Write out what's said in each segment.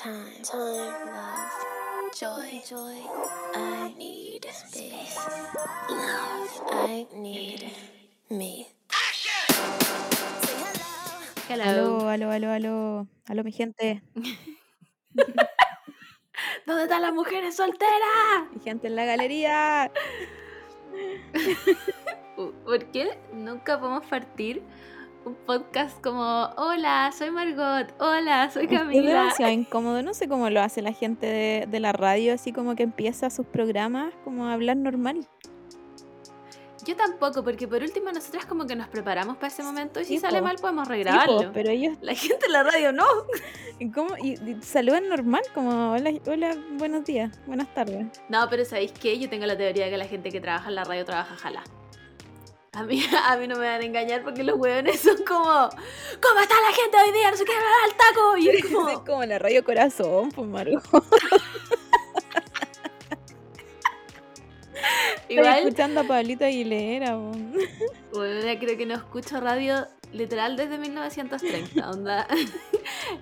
Time, time, love, joy, joy. I need space. Love, I need me. Hello. Aló, aló, aló, aló. Aló, mi gente. ¿Dónde están las mujeres solteras? Mi gente en la galería. ¿Por qué nunca podemos partir un podcast como Hola, soy Margot, hola, soy Es Camila? demasiado incómodo. No sé cómo lo hace la gente de, de la radio, así como que empieza sus programas como a hablar normal. Yo tampoco, porque por último nosotras como que nos preparamos para ese momento y si Sí, sale po. mal podemos Sí, po, regrabarlo. pero ellos La gente en la radio no. ¿y cómo? Y, y saludan normal, como hola, hola, buenos días, buenas tardes. No, pero ¿sabéis qué? Yo tengo la teoría de que la gente que trabaja en la radio trabaja jala. A mí, a mí no me van a engañar porque los hueones son como ¿Cómo está la gente hoy día? No se quiere hablar al taco. Y es como... Es como la radio corazón, pues Margot. Estoy Igual, escuchando a Pablito Aguilera. po. bueno, ya creo que no escucho radio literal desde 1930. Onda,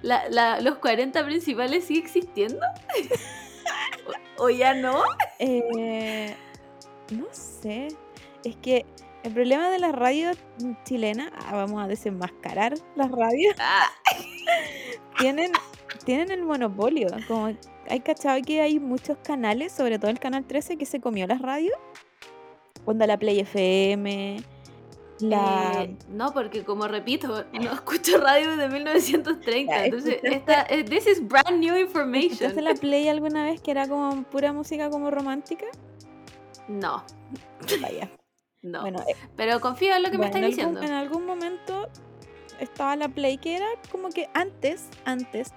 la, la- los 40 principales sigue existiendo. ¿O, o ya no? Eh, no sé. Es que el problema de las radios chilenas, ah, vamos a desenmascarar las radios, Ah, tienen, tienen el monopolio. Como hay cachado que hay muchos canales, sobre todo el canal 13, que se comió las radios. Onda la Play FM, la. eh, no, porque como repito, no escucho radio desde 1930. Ya, Entonces, esta, eh, this is brand new information. ¿Escuchaste la Play alguna vez que era como pura música como romántica? No, Vaya. No. Bueno, eh, Pero confío en lo que me estás algún- diciendo. En algún momento estaba la Play, que era como que antes, antes,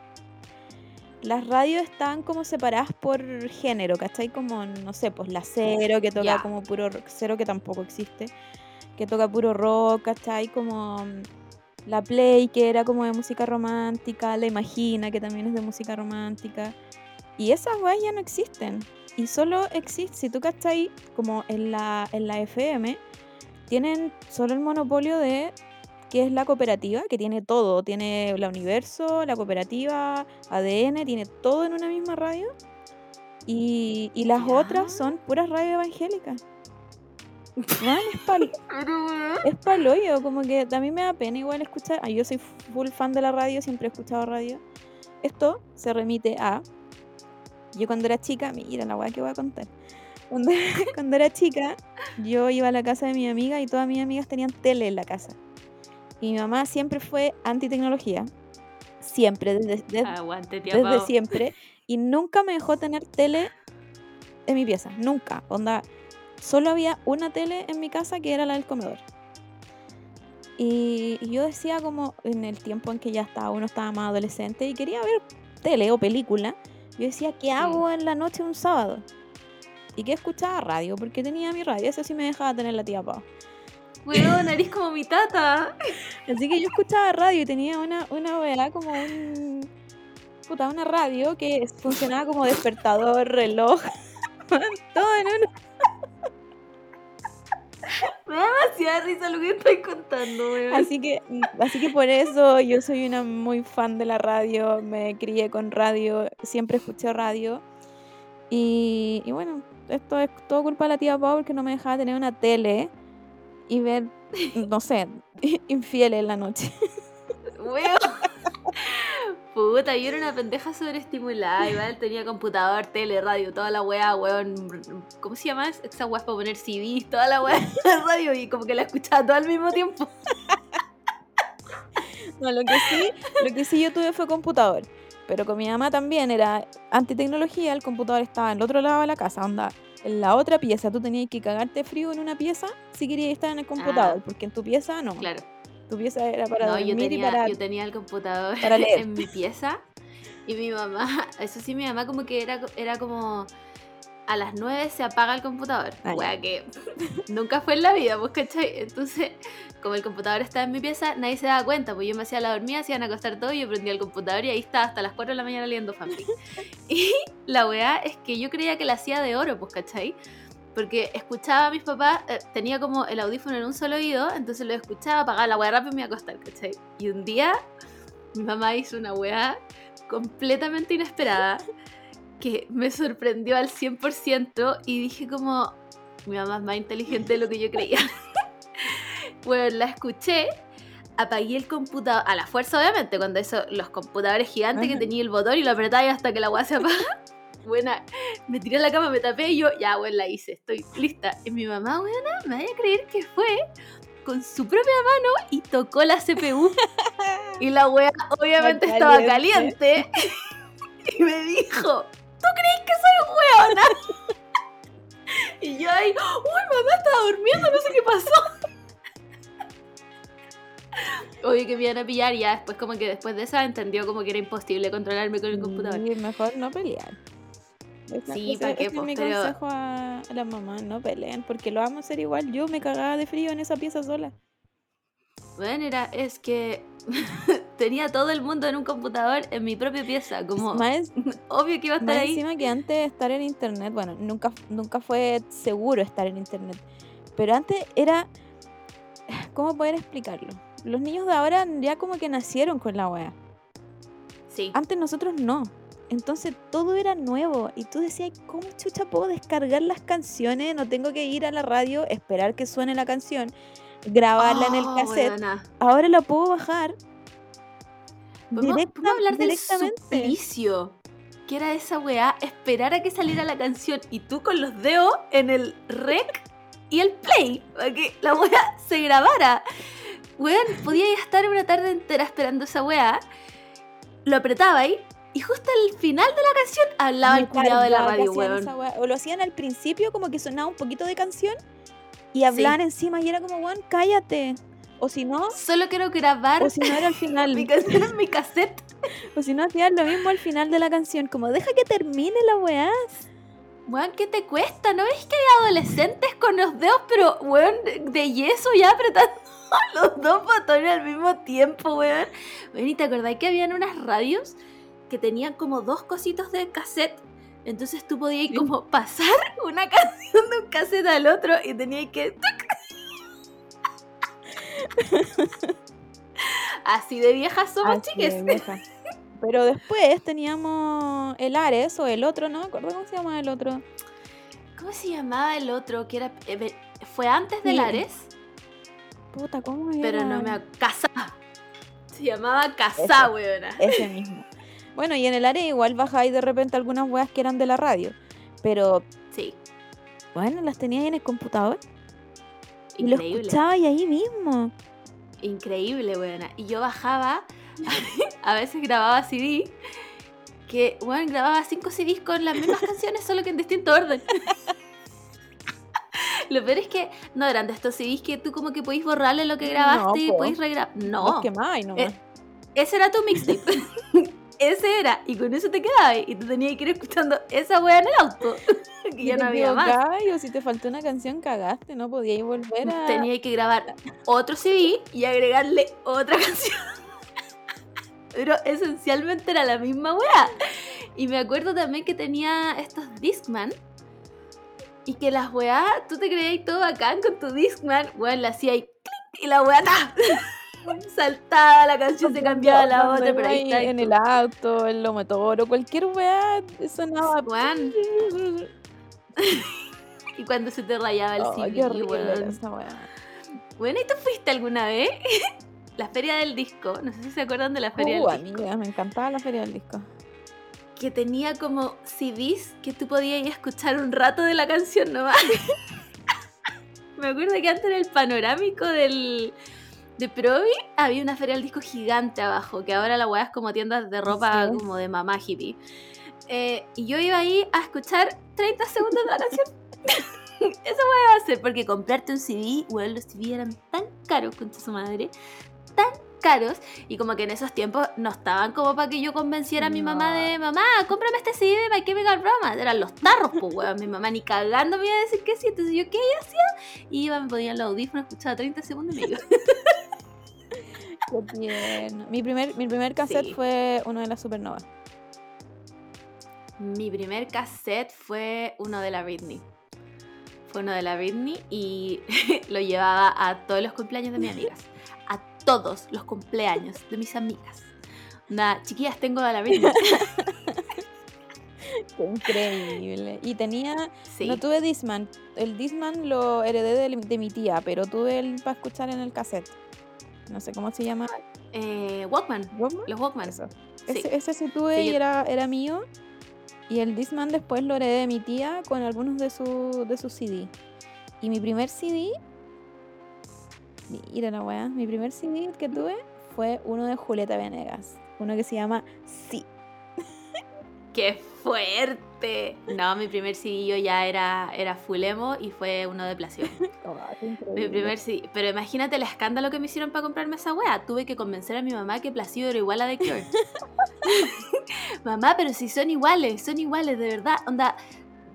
las radios estaban como separadas por género, ¿cachai? Como, no sé, pues la Cero, que toca como puro rock, Cero, que tampoco existe, que toca puro rock, ¿cachai? Como la Play, que era como de música romántica, la Imagina, que también es de música romántica. Y esas weas ya no existen. Y solo existe, si tú cachai, como en la, en la FM, tienen solo el monopolio de que es la cooperativa, que tiene todo. Tiene la Universo, la cooperativa, ADN, tiene todo en una misma radio. Y, y las Ya. otras son puras radios evangélicas. Es pal, es pal hoyo, como que a mí me da pena igual escuchar. ah, yo soy full fan de la radio, siempre he escuchado radio. Esto se remite a. Yo cuando era chica, mira la weá que voy a contar. Cuando, cuando era chica, yo iba a la casa de mi amiga y todas mis amigas tenían tele en la casa. Y mi mamá siempre fue anti-tecnología. Siempre, desde, desde, Aguante, tía desde Pau. siempre. Y nunca me dejó tener tele en mi pieza. Nunca. Onda, solo había una tele en mi casa que era la del comedor. Y, y yo decía como en el tiempo en que ya estaba, uno estaba más adolescente y quería ver tele o película. Yo decía, ¿qué hago en la noche un sábado? Y que escuchaba radio, porque tenía mi radio, eso sí me dejaba tener la tía Pau. Weón, nariz como mi tata. Así que yo escuchaba radio y tenía una, una weá como un. Puta, una radio que funcionaba como despertador, reloj. todo en uno. Me da demasiada risa lo que estoy contando, weón. Así que, así que por eso yo soy una muy fan de la radio. Me crié con radio, siempre escuché radio. Y, y bueno, esto es todo culpa de la tía Pau porque no me dejaba tener una tele y ver, no sé, infieles en la noche. Weón. Puta, yo era una pendeja sobreestimulada. Igual tenía computador, tele, radio, toda la weá, weón. ¿Cómo se llama? Esa weá para poner CDs, toda la weá de radio y como que la escuchaba todo al mismo tiempo. No, lo que sí, lo que sí yo tuve fue computador. Pero con mi mamá también era antitecnología, el computador estaba en el otro lado de la casa, onda, en la otra pieza. Tú tenías que cagarte frío en una pieza si querías estar en el computador, porque en tu pieza no. Claro. Tu pieza era para No, dormir yo y tenía, para... yo tenía el computador para leer. en mi pieza y mi mamá, eso sí, mi mamá como que era, era como a las 9 se apaga el computador. Wea que nunca fue en la vida, pues, ¿cachai? Entonces, como el computador estaba en mi pieza, nadie se daba cuenta, pues yo me hacía la dormida, se iban a acostar todo, yo prendía el computador y ahí estaba hasta las 4 de la mañana leyendo fanfic. y la weá es que yo creía que la hacía de oro, pues, ¿cachai? Porque escuchaba a mis papás, eh, tenía como el audífono en un solo oído, entonces lo escuchaba, apagaba la weá rápido y me iba a acostar, ¿cachai? Y un día mi mamá hizo una weá completamente inesperada que me sorprendió al 100% y dije como, mi mamá es más inteligente de lo que yo creía. bueno, la escuché, apagué el computador, a la fuerza obviamente, cuando eso, los computadores gigantes que tenía el botón y lo apretaba y hasta que la weá se apaga. Buena, me tiré a la cama, me tapé y yo, ya, bueno, la hice, estoy lista. Y mi mamá, buena, me vaya a creer que fue con su propia mano y tocó la CPU. y la wea obviamente estaba caliente. y me dijo, ¿tú crees que soy hueona? y yo ahí, uy, mamá estaba durmiendo, no sé qué pasó. Obvio que me iban a pillar y ya después como que después de esa entendió como que era imposible controlarme con el computador. Y mejor no pelear. Sí, ese- ¿pa' qué, ese es po? mi Pero- consejo a, a las mamás, no peleen, porque lo vamos a hacer igual. Yo me cagaba de frío en esa pieza sola. Bueno, era, es que tenía todo el mundo en un computador en mi propia pieza, como Más, obvio que iba a estar más ahí. encima que antes de estar en internet, bueno, nunca, nunca fue seguro estar en internet, pero antes era, ¿cómo poder explicarlo? Los niños de ahora ya como que nacieron con la wea. Sí, Antes nosotros no. Entonces todo era nuevo y tú decías, ¿cómo chucha puedo descargar las canciones? No tengo que ir a la radio, esperar que suene la canción, grabarla en el Oh, cassette. weona. Ahora la puedo bajar. ¿Podemos, directa- podemos hablar del directamente. suplicio? Que era esa weá, esperar a que saliera la canción y tú con los dedos en el rec y el play, para que la weá se grabara. Weón, podía estar una tarde entera esperando esa weá, lo apretaba ahí y justo al final de la canción hablaba el Me culiado de la radio, weón. O lo hacían al principio como que sonaba un poquito de canción y hablaban encima y era como, weón, cállate. O si no, Solo quiero grabar o si no era al final. mi canción en mi cassette. o si no hacían lo mismo al final de la canción, como deja que termine la weá. Weón, ¿qué te cuesta? ¿No ves que hay adolescentes con los dedos, pero, weón, de, de yeso ya apretando los dos botones al mismo tiempo, weón? Weón, ¿y te acordás que habían unas radios que tenían como dos cositos de cassette? Entonces tú podías Sí. como pasar una canción de un cassette al otro y tenías que... Así de viejas somos, Así chiques. de vieja. Pero después teníamos el Ares o el otro, no me acuerdo cómo se llama el otro. ¿Cómo se llamaba el otro? Que era... eh, fue antes del Sí. Ares. Puta, ¿cómo era? Pero no me Casá. Se llamaba Casá, Ese. weona. Ese mismo. Bueno, y en el Ares igual bajáis de repente algunas weas que eran de la radio. Pero Sí, bueno, las tenías en el computador y lo increíble. escuchabas ahí mismo. Increíble, weona. Y yo bajaba, a veces grababa CD, que, bueno, grababa cinco CDs con las mismas canciones, solo que en distinto orden. Lo peor es que no eran de estos CDs que tú como que podéis borrarle lo que grabaste y po. podéis regrabar. Los No, quemabas nomás. Eh, ese era tu mixtape. ese era, y con eso te quedabas. Y tú tenías que ir escuchando esa wea en el auto, que Y ya no había más. O si te faltó una canción, cagaste, no podíais volver a. tenía que grabar otro CD y agregarle otra canción. Pero esencialmente era la misma weá. Y me acuerdo también que tenía estos Discman. Y que las weá, tú te creías todo bacán con tu Discman. Weón, la hacía ahí clic y la weá ¡ta! saltaba, la canción se cambiaba la otra, pero ahí está. En el auto, en el motor o cualquier weá sonaba. Weón. Y cuando se te rayaba el Oh, CD, weón. era. Bueno, ¿y tú fuiste alguna vez? la feria del disco. No sé si se acuerdan de la feria Uh, del disco. amiga, me encantaba la feria del disco. Que tenía como CDs que tú podías ir a escuchar un rato de la canción nomás. Me acuerdo que antes en el panorámico del, de Provi había una feria del disco gigante abajo, que ahora la weá es como tiendas de ropa Sí. como de mamá hippie. Eh, y yo iba ahí a escuchar 30 segundos de la canción. Eso voy a hacer, porque comprarte un CD, weón, los CD eran tan caros, concha su madre, tan caros, y como que en esos tiempos no estaban como para que yo convenciera a mi mamá de, mamá, cómprame este CD de My Chemical Romance, eran los tarros, pues, weón, mi mamá ni cagando me iba a decir que sí, entonces yo, ¿qué hacía? Iba, me ponía los audífonos, escuchaba 30 segundos y me iba. Qué. Mi primer, mi primer cassette Sí. fue uno de las supernovas. Mi primer cassette fue uno de la Britney. Fue uno de la Britney y lo llevaba a todos los cumpleaños de mis amigas. Todos los cumpleaños de mis amigas. Nada, chiquillas, tengo a la misma. Qué increíble. Y tenía, Sí. no tuve Disman. El Disman lo heredé de, de mi tía, pero tuve el para escuchar en el cassette. No sé cómo se llama. Eh, Walkman. ¿Walkman? Los Walkman. Eso. Sí. Ese, ese sí tuve Sí, y yo- era, era mío. Y el Disman después lo heredé de mi tía con algunos de, su, de sus CD. Y mi primer CD. Mira la weá. Mi primer CD que tuve fue uno de Julieta Venegas. Uno que se llama Sí. ¡Qué fuerte! No, mi primer CD ya era, era full emo y fue uno de Placio. Mi primer CD. Pero imagínate el escándalo que me hicieron para comprarme esa wea. Tuve que convencer a mi mamá que Placido era igual a The Cure. mamá, pero si son iguales, son iguales, de verdad. Onda,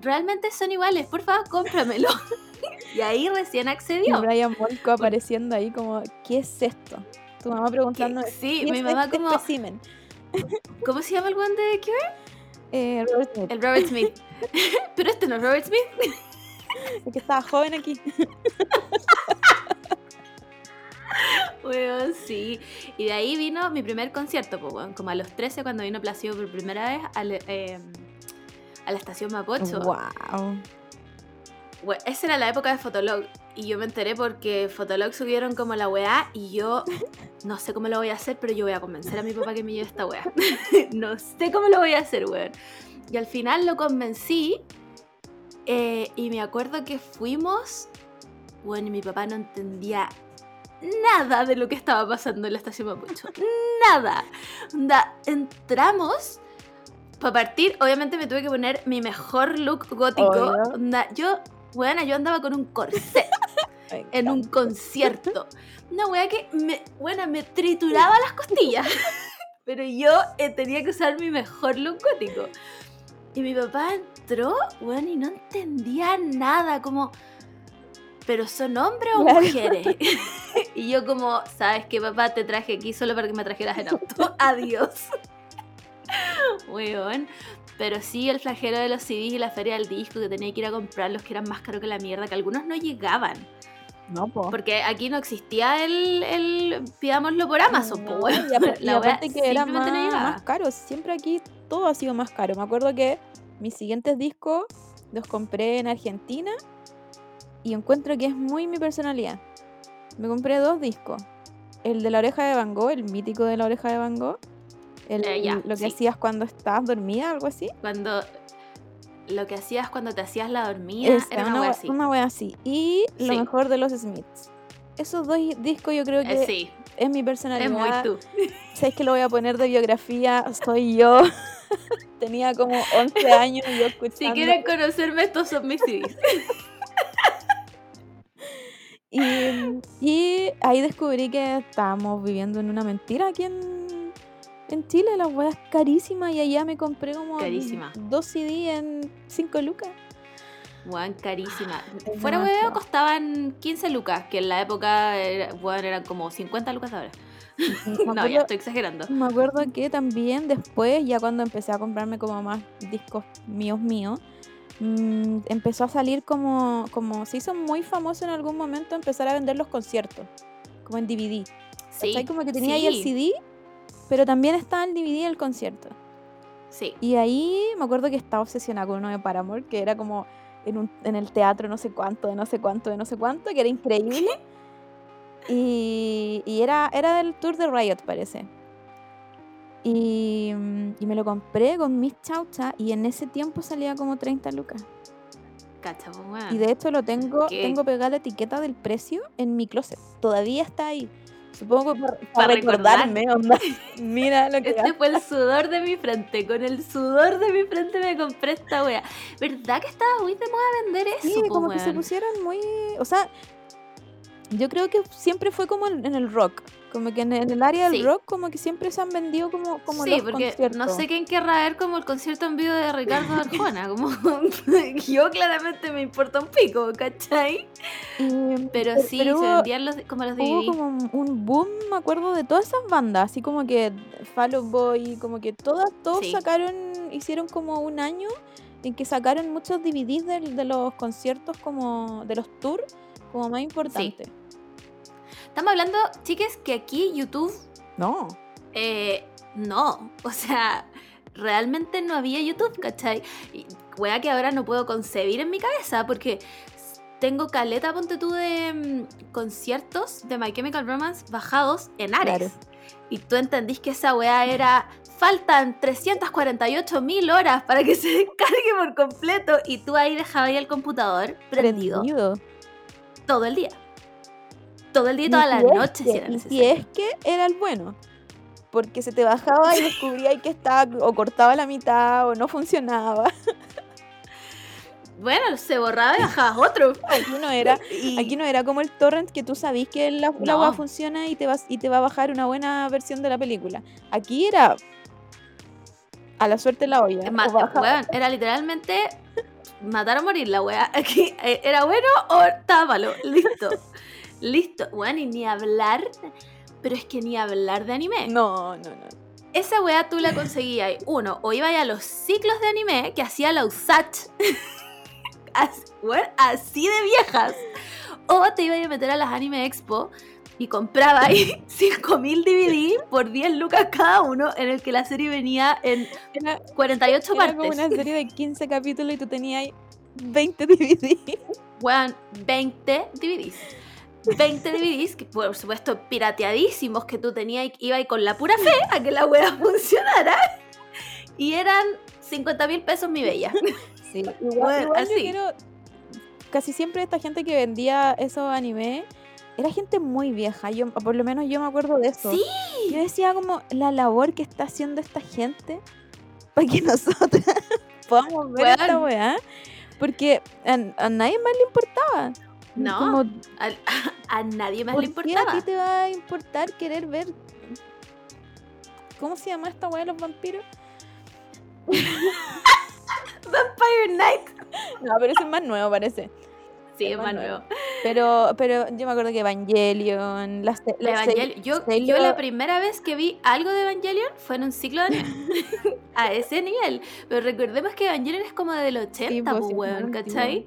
realmente son iguales, por favor, cómpramelo. y ahí recién Y accedió. Brian Molko apareciendo ahí como, ¿qué es esto? Tu mamá preguntando, Sí, ¿qué mi es mamá este como, espécimen? ¿cómo se llama el one de The Cure? Eh, Robert Smith, El Robert Smith. pero este no es Robert Smith. el que estaba joven aquí. Weón, sí. Y de ahí vino mi primer concierto, pues, como a los 13 cuando vino Placido por primera vez al, eh, a la estación Mapocho. Wow. Bueno, esa era la época de Fotolog. Y yo me enteré porque Fotolog subieron como la weá y yo no sé cómo lo voy a hacer, pero yo voy a convencer a mi papá que me lleve esta weá. no sé cómo lo voy a hacer, weón. Y al final lo convencí eh, y me acuerdo que fuimos, bueno, y mi papá no entendía nada de lo que estaba pasando en la estación Mapocho. Nada. Onda, entramos... Para partir, obviamente me tuve que poner mi mejor look gótico. Onda, yo, bueno, yo andaba con un corset en un concierto. Una wea que me, bueno, me trituraba las costillas. Pero yo eh, tenía que usar mi mejor look gótico. Y mi papá entró, bueno, y no entendía nada, como, ¿pero son hombres o mujeres? y yo como, ¿sabes qué, papá? Te traje aquí solo para que me trajeras en auto. Adiós. Weón. Pero sí, el flagelo de los CDs y la feria del disco, que tenía que ir a comprarlos, que eran más caros que la mierda, que algunos no llegaban. No, po. Porque aquí no existía el, el pidámoslo por Amazon, No, po, y, La aparte que era no más, llegaba. más caro. Siempre aquí todo ha sido más caro. Me acuerdo que mis siguientes discos los compré en Argentina y encuentro que es muy mi personalidad. Me compré dos discos. El de la oreja de Van Gogh, el mítico de la oreja de Van Gogh. El, Eh, ya, lo que sí. hacías cuando estabas dormida, algo así. Cuando lo que hacías cuando te hacías la dormida Esa, era una wea- wea así. una wea así. Y lo mejor de los Smiths. Esos dos discos yo creo que Eh, sí, es mi es personalidad. muy tú. ¿Sabes que lo voy a poner de biografía? Soy yo. Tenía como 11 años y yo escuchando. Si quieren conocerme, estos son mis CDs. Y, y ahí descubrí que estábamos viviendo en una mentira aquí en, en Chile. La weá es carísima y allá me compré como Carísima. dos CD en 5 lucas. Weón, carísima. Es Fuera hueveo costaban 15 lucas, que en la época era- weón, eran como 50 lucas ahora. No, acuerdo, ya estoy exagerando. me acuerdo que también después, ya cuando empecé a comprarme como más discos míos míos, mm, empezó a salir como, como se hizo muy famoso en algún momento empezar a vender los conciertos, como en DVD. Sí, ¿Cachai? Como que tenía ahí el CD, pero también estaba el DVD del concierto. Sí, Y ahí me acuerdo que estaba obsesionada con uno de Paramore, que era como en, un, en el teatro no sé cuánto, de no sé cuánto, de no sé cuánto, que era increíble. Y, y era, era del tour de Riot, parece. Y, y me lo compré con mis chauchas y en ese tiempo salía como 30 lucas. pues. Y de hecho lo tengo, ¿Qué? tengo pegada la etiqueta del precio en mi closet. Todavía está ahí. Supongo para, Pa' recordarme, onda. Mira lo que Este fue el sudor de mi frente. Con el sudor de mi frente me compré esta wea. ¿Verdad que estaba muy de moda vender eso? Sí, po, como que se pusieron muy. O sea, yo creo que siempre fue como en, en el rock. Como que en, en el área del Sí. rock, como que siempre se han vendido como, como sí, los porque conciertos. no sé quién querrá ver como el concierto en vivo de Ricardo Arjona. Como yo claramente me importa un pico, ¿cachai? Y- Pero pe- sí, pero se hubo- vendían los, como los Hubo DVD. como un- boom, me acuerdo, de todas esas bandas, así como que Fall Out Boy, como que todas, todos Sí. sacaron, hicieron como un año en que sacaron muchos DVDs del- de, los conciertos como, de los tours, como más importantes. Estamos hablando, chiques, que aquí YouTube No, eh, no. O sea, realmente no había YouTube, ¿cachai? Y wea que ahora no puedo concebir en mi cabeza porque tengo caleta, ponte tú, de mm, conciertos de My Chemical Romance bajados en Ares. Claro. Y tú entendís que esa weá era. Faltan 348 mil horas para que se descargue por completo. Y tú ahí dejabas ahí el computador prendido, Prendido. todo el día. Todo el día y toda Y la noche si era y si necesario. es que era el bueno. Porque se te bajaba y descubría que estaba o cortaba la mitad o no funcionaba. Bueno, se borraba y bajabas otro. Aquí no era, Y- aquí no era como el torrent que tú sabís que la, la No. weá funciona y te, vas, y te va a bajar una buena versión de la película. Aquí era a la suerte la olla. Weón, era literalmente matar o morir la wea. Aquí eh, era bueno o estaba malo. Listo. Listo. Weón, y ni hablar. Pero es que ni hablar de anime. No, no, no. Esa wea tú la conseguías. Uno, o iba a los ciclos de anime que hacía la USACH. As- weón, así de viejas. O te iba a meter a las Anime Expo y compraba ahí 5000 DVD por 10 lucas cada uno, en el que la serie venía en Era, 48 era como partes. una serie de 15 capítulos y tú tenías ahí 20 DVD. Weón, 20 DVDs. 20 DVDs, que por supuesto pirateadísimos, que tú tenías, iba ahí con la pura fe a que la wea funcionara. Y eran 50 mil pesos mi bella. Sí, igual, Bueno, igual yo así. quiero. Casi siempre esta gente que vendía esos anime era gente muy vieja. Yo, por lo menos yo me acuerdo de eso. Sí. Yo decía como la labor que está haciendo esta gente para que nosotras podamos ver esta Weón. weá. Porque a, a nadie más le importaba. No, Como, A, a nadie más ¿por le qué a importaba. ti te va a importar querer ver? ¿Cómo se llama esta weá de los vampiros? Vampire Night. No, pero ese es más nuevo, parece. Sí, es más nuevo. Pero, pero yo me acuerdo que Evangelion, las, La las Evangel- yo, yo la primera vez que vi algo de Evangelion fue en un ciclo de a ese nivel. Pero recordemos que Evangelion es como del 80, pues, pues, sí, weón, ¿cachai?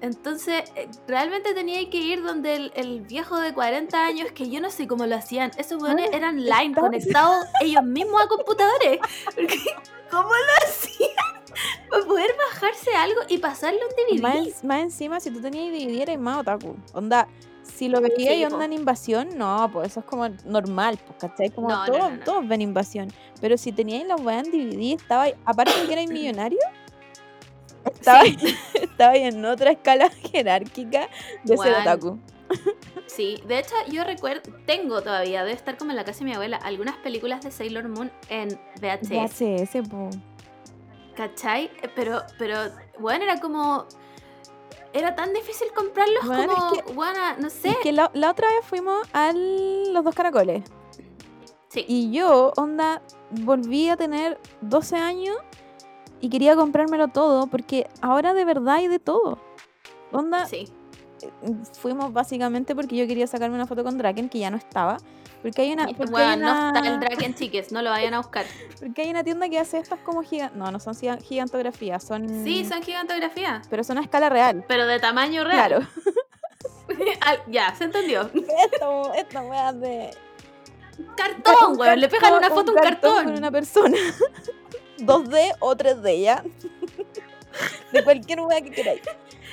Entonces, eh, realmente tenía que ir donde el, el viejo de 40 años, que yo no sé cómo lo hacían. Esos weones Ah, eran line, conectados ellos mismos a computadores. Porque, ¿Cómo lo hacían? Para poder bajarse algo y pasarle un DVD. Más, en- más encima, si tú tenías DVD, eres más otaku. Onda, si lo veías Sí, y onda en invasión, no, pues eso es como normal, pues, ¿cachai? Como No, todos, no, no. todos ven invasión. Pero si teníais la weá en DVD, estaba aparte de que erais millonario, estaba, estaba ahí en otra escala jerárquica de ser otaku. Sí, de hecho yo recuerdo, tengo todavía, debe estar como en la casa de mi abuela, algunas películas de Sailor Moon en VHS, VHS, po. ¿cachai? Pero, pero, bueno, era como, era tan difícil comprarlos Bueno, es como, que- bueno, no sé. Es que la, la otra vez fuimos a los dos caracoles. sí, Y yo, onda, volví a tener 12 años y quería comprármelo todo porque ahora de verdad hay de todo. Onda, sí. fuimos básicamente porque yo quería sacarme una foto con Draken que ya no estaba. Porque hay una, porque Bueno, hay una, no está el Draken Chiques, no lo vayan a buscar. porque hay una tienda que hace estas como gigantes. No, no son giga- gigantografías, son. Sí, son gigantografías, Pero son a escala real. pero de tamaño real. Claro. Ya, se entendió. Esta, esta wea de. Cartón, weón, le pegan una foto a un cartón. con una persona. 2D o 3D, ¿ya? De cualquier wea que queráis.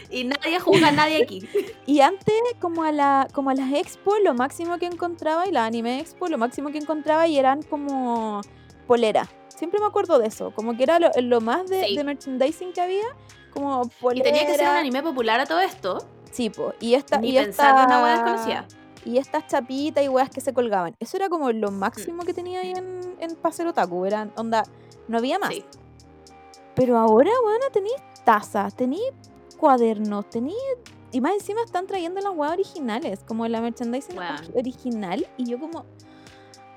Y nadie juzga a nadie aquí. Y antes, como a, la, como a las expo, lo máximo que encontraba, y la anime expo, lo máximo que encontraba y eran como polera. Siempre me acuerdo de eso, como que era lo, lo más de, Sí. de merchandising que había, como Y polera. tenía que ser un anime popular a todo esto. Sí, po, y esta, Ni y pensar una esta- hueá desconocida. Y estas chapitas y weas que se colgaban. Eso era como lo máximo que tenía ahí en, en Paseo Otaku. Eran, onda, no había más. Sí. Pero ahora, bueno, tenéis tazas, tenéis cuadernos, tenéis... Y más encima están trayendo las weas originales, como la merchandising original. Y yo como,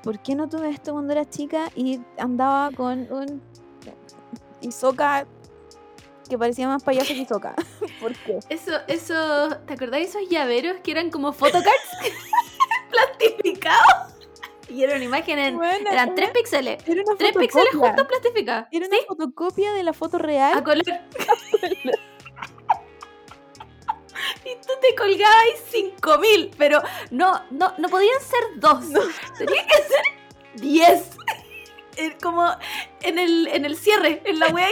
¿por qué no tuve esto cuando era chica y andaba con un Isoka que parecía más payaso que Isoka? ¿Por qué? Eso, eso, ¿te acordás de esos llaveros que eran como photocards? plastificados. Y era una imagen en. Buena, Eran era- 3 píxeles. Era una 3 píxeles juntos plastificados. Era una Sí, fotocopia de la foto real. a color. y tú te colgabas 5000, pero no, no, no podían ser dos. Tenía que ser 10. eh, como en el, en el cierre, en la wea.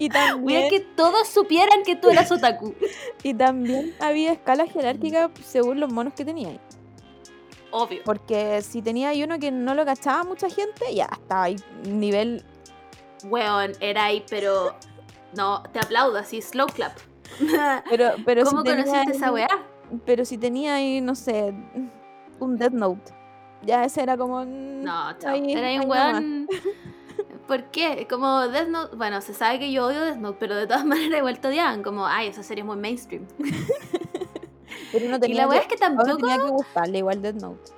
Y también, que todos supieran que tú eras otaku. y también había escala jerárquica según los monos que teníais. Obvio. Porque si tenía ahí uno que no lo cachaba mucha gente, ya estaba ahí nivel. Weón, era ahí, pero. No, te aplaudo, así, slow clap. Pero, pero ¿Cómo si tenía conociste esa ahí- weá? Pero si tenía ahí, no sé, un Death Note. Ya ese era como. mm, No, chao. ahí- Era ahí un weón. ¿Por qué? Como Death Note. Bueno, se sabe que yo odio Death Note, pero de todas maneras igual te odiaban. Como, ay, esa serie es muy mainstream. Pero no Y tenía la weá que, es que tampoco. tenía que gustarle igual Death Note.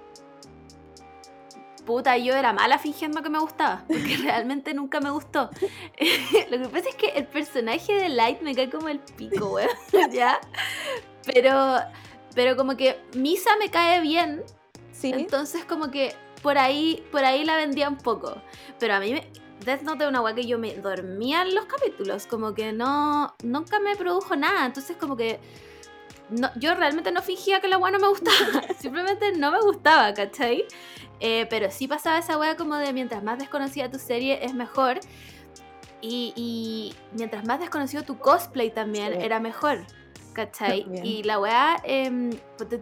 Puta, yo era mala fingiendo que me gustaba, porque realmente nunca me gustó. Lo que pasa es que el personaje de Light me cae como el pico, weón, ¿ya? Pero, pero como que Misa me cae bien, Sí. entonces como que por ahí, por ahí la vendía un poco. Pero a mí me... Death Note es una weá que yo me dormía en los capítulos, como que no, nunca me produjo nada, entonces como que no, yo realmente no fingía que la weá no me gustaba, simplemente no me gustaba, ¿cachai? Eh, pero sí pasaba esa weá como de mientras más desconocida tu serie es mejor. Y, y mientras más desconocido tu cosplay también Sí. era mejor. ¿Cachai? Y la weá, eh,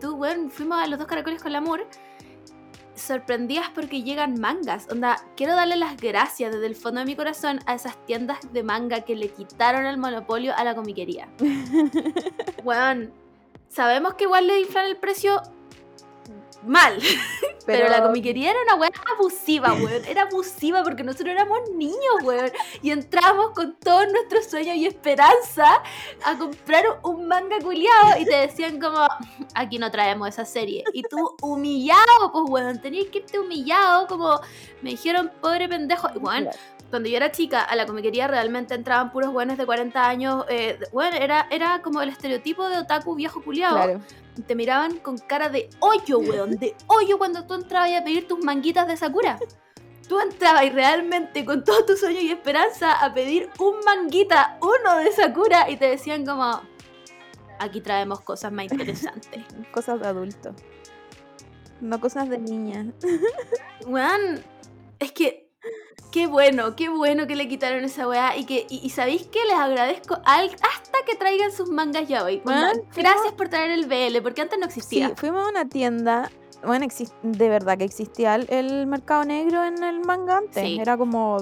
tú, weón, fuimos a los dos caracoles con el amor. Sorprendidas porque llegan mangas. Onda, quiero darle las gracias desde el fondo de mi corazón a esas tiendas de manga que le quitaron el monopolio a la comiquería. Weón, sabemos que igual le inflan el precio mal. Pero, la comiquería era una weá abusiva, weón. Era abusiva porque nosotros éramos niños, weón. Y entramos con todos nuestros sueños y esperanza a comprar un manga culiado y te decían como, aquí no traemos esa serie. Y tú humillado, pues, weón. Tenías que irte humillado, como me dijeron, pobre pendejo. Y, weón, cuando yo era chica, a la comiquería realmente entraban puros buenos de 40 años. Eh, bueno, era, era como el estereotipo de otaku viejo culiado Claro. te miraban con cara de hoyo, weón, de hoyo cuando tú entrabas a pedir tus manguitas de Sakura. Tú entrabas y realmente con todo tu sueño y esperanza a pedir un manguita, uno de Sakura, y te decían como, aquí traemos cosas más interesantes. Cosas de adulto. No cosas de niña. Weón, es que, qué bueno, qué bueno que le quitaron esa weá y que, y, y ¿sabéis qué? Les agradezco al- hasta que traigan sus mangas ya hoy. Gracias por traer el BL, porque antes no Sí, existía. fuimos a una tienda. Bueno, de verdad que existía el, el mercado negro en el manga antes. Sí. Era como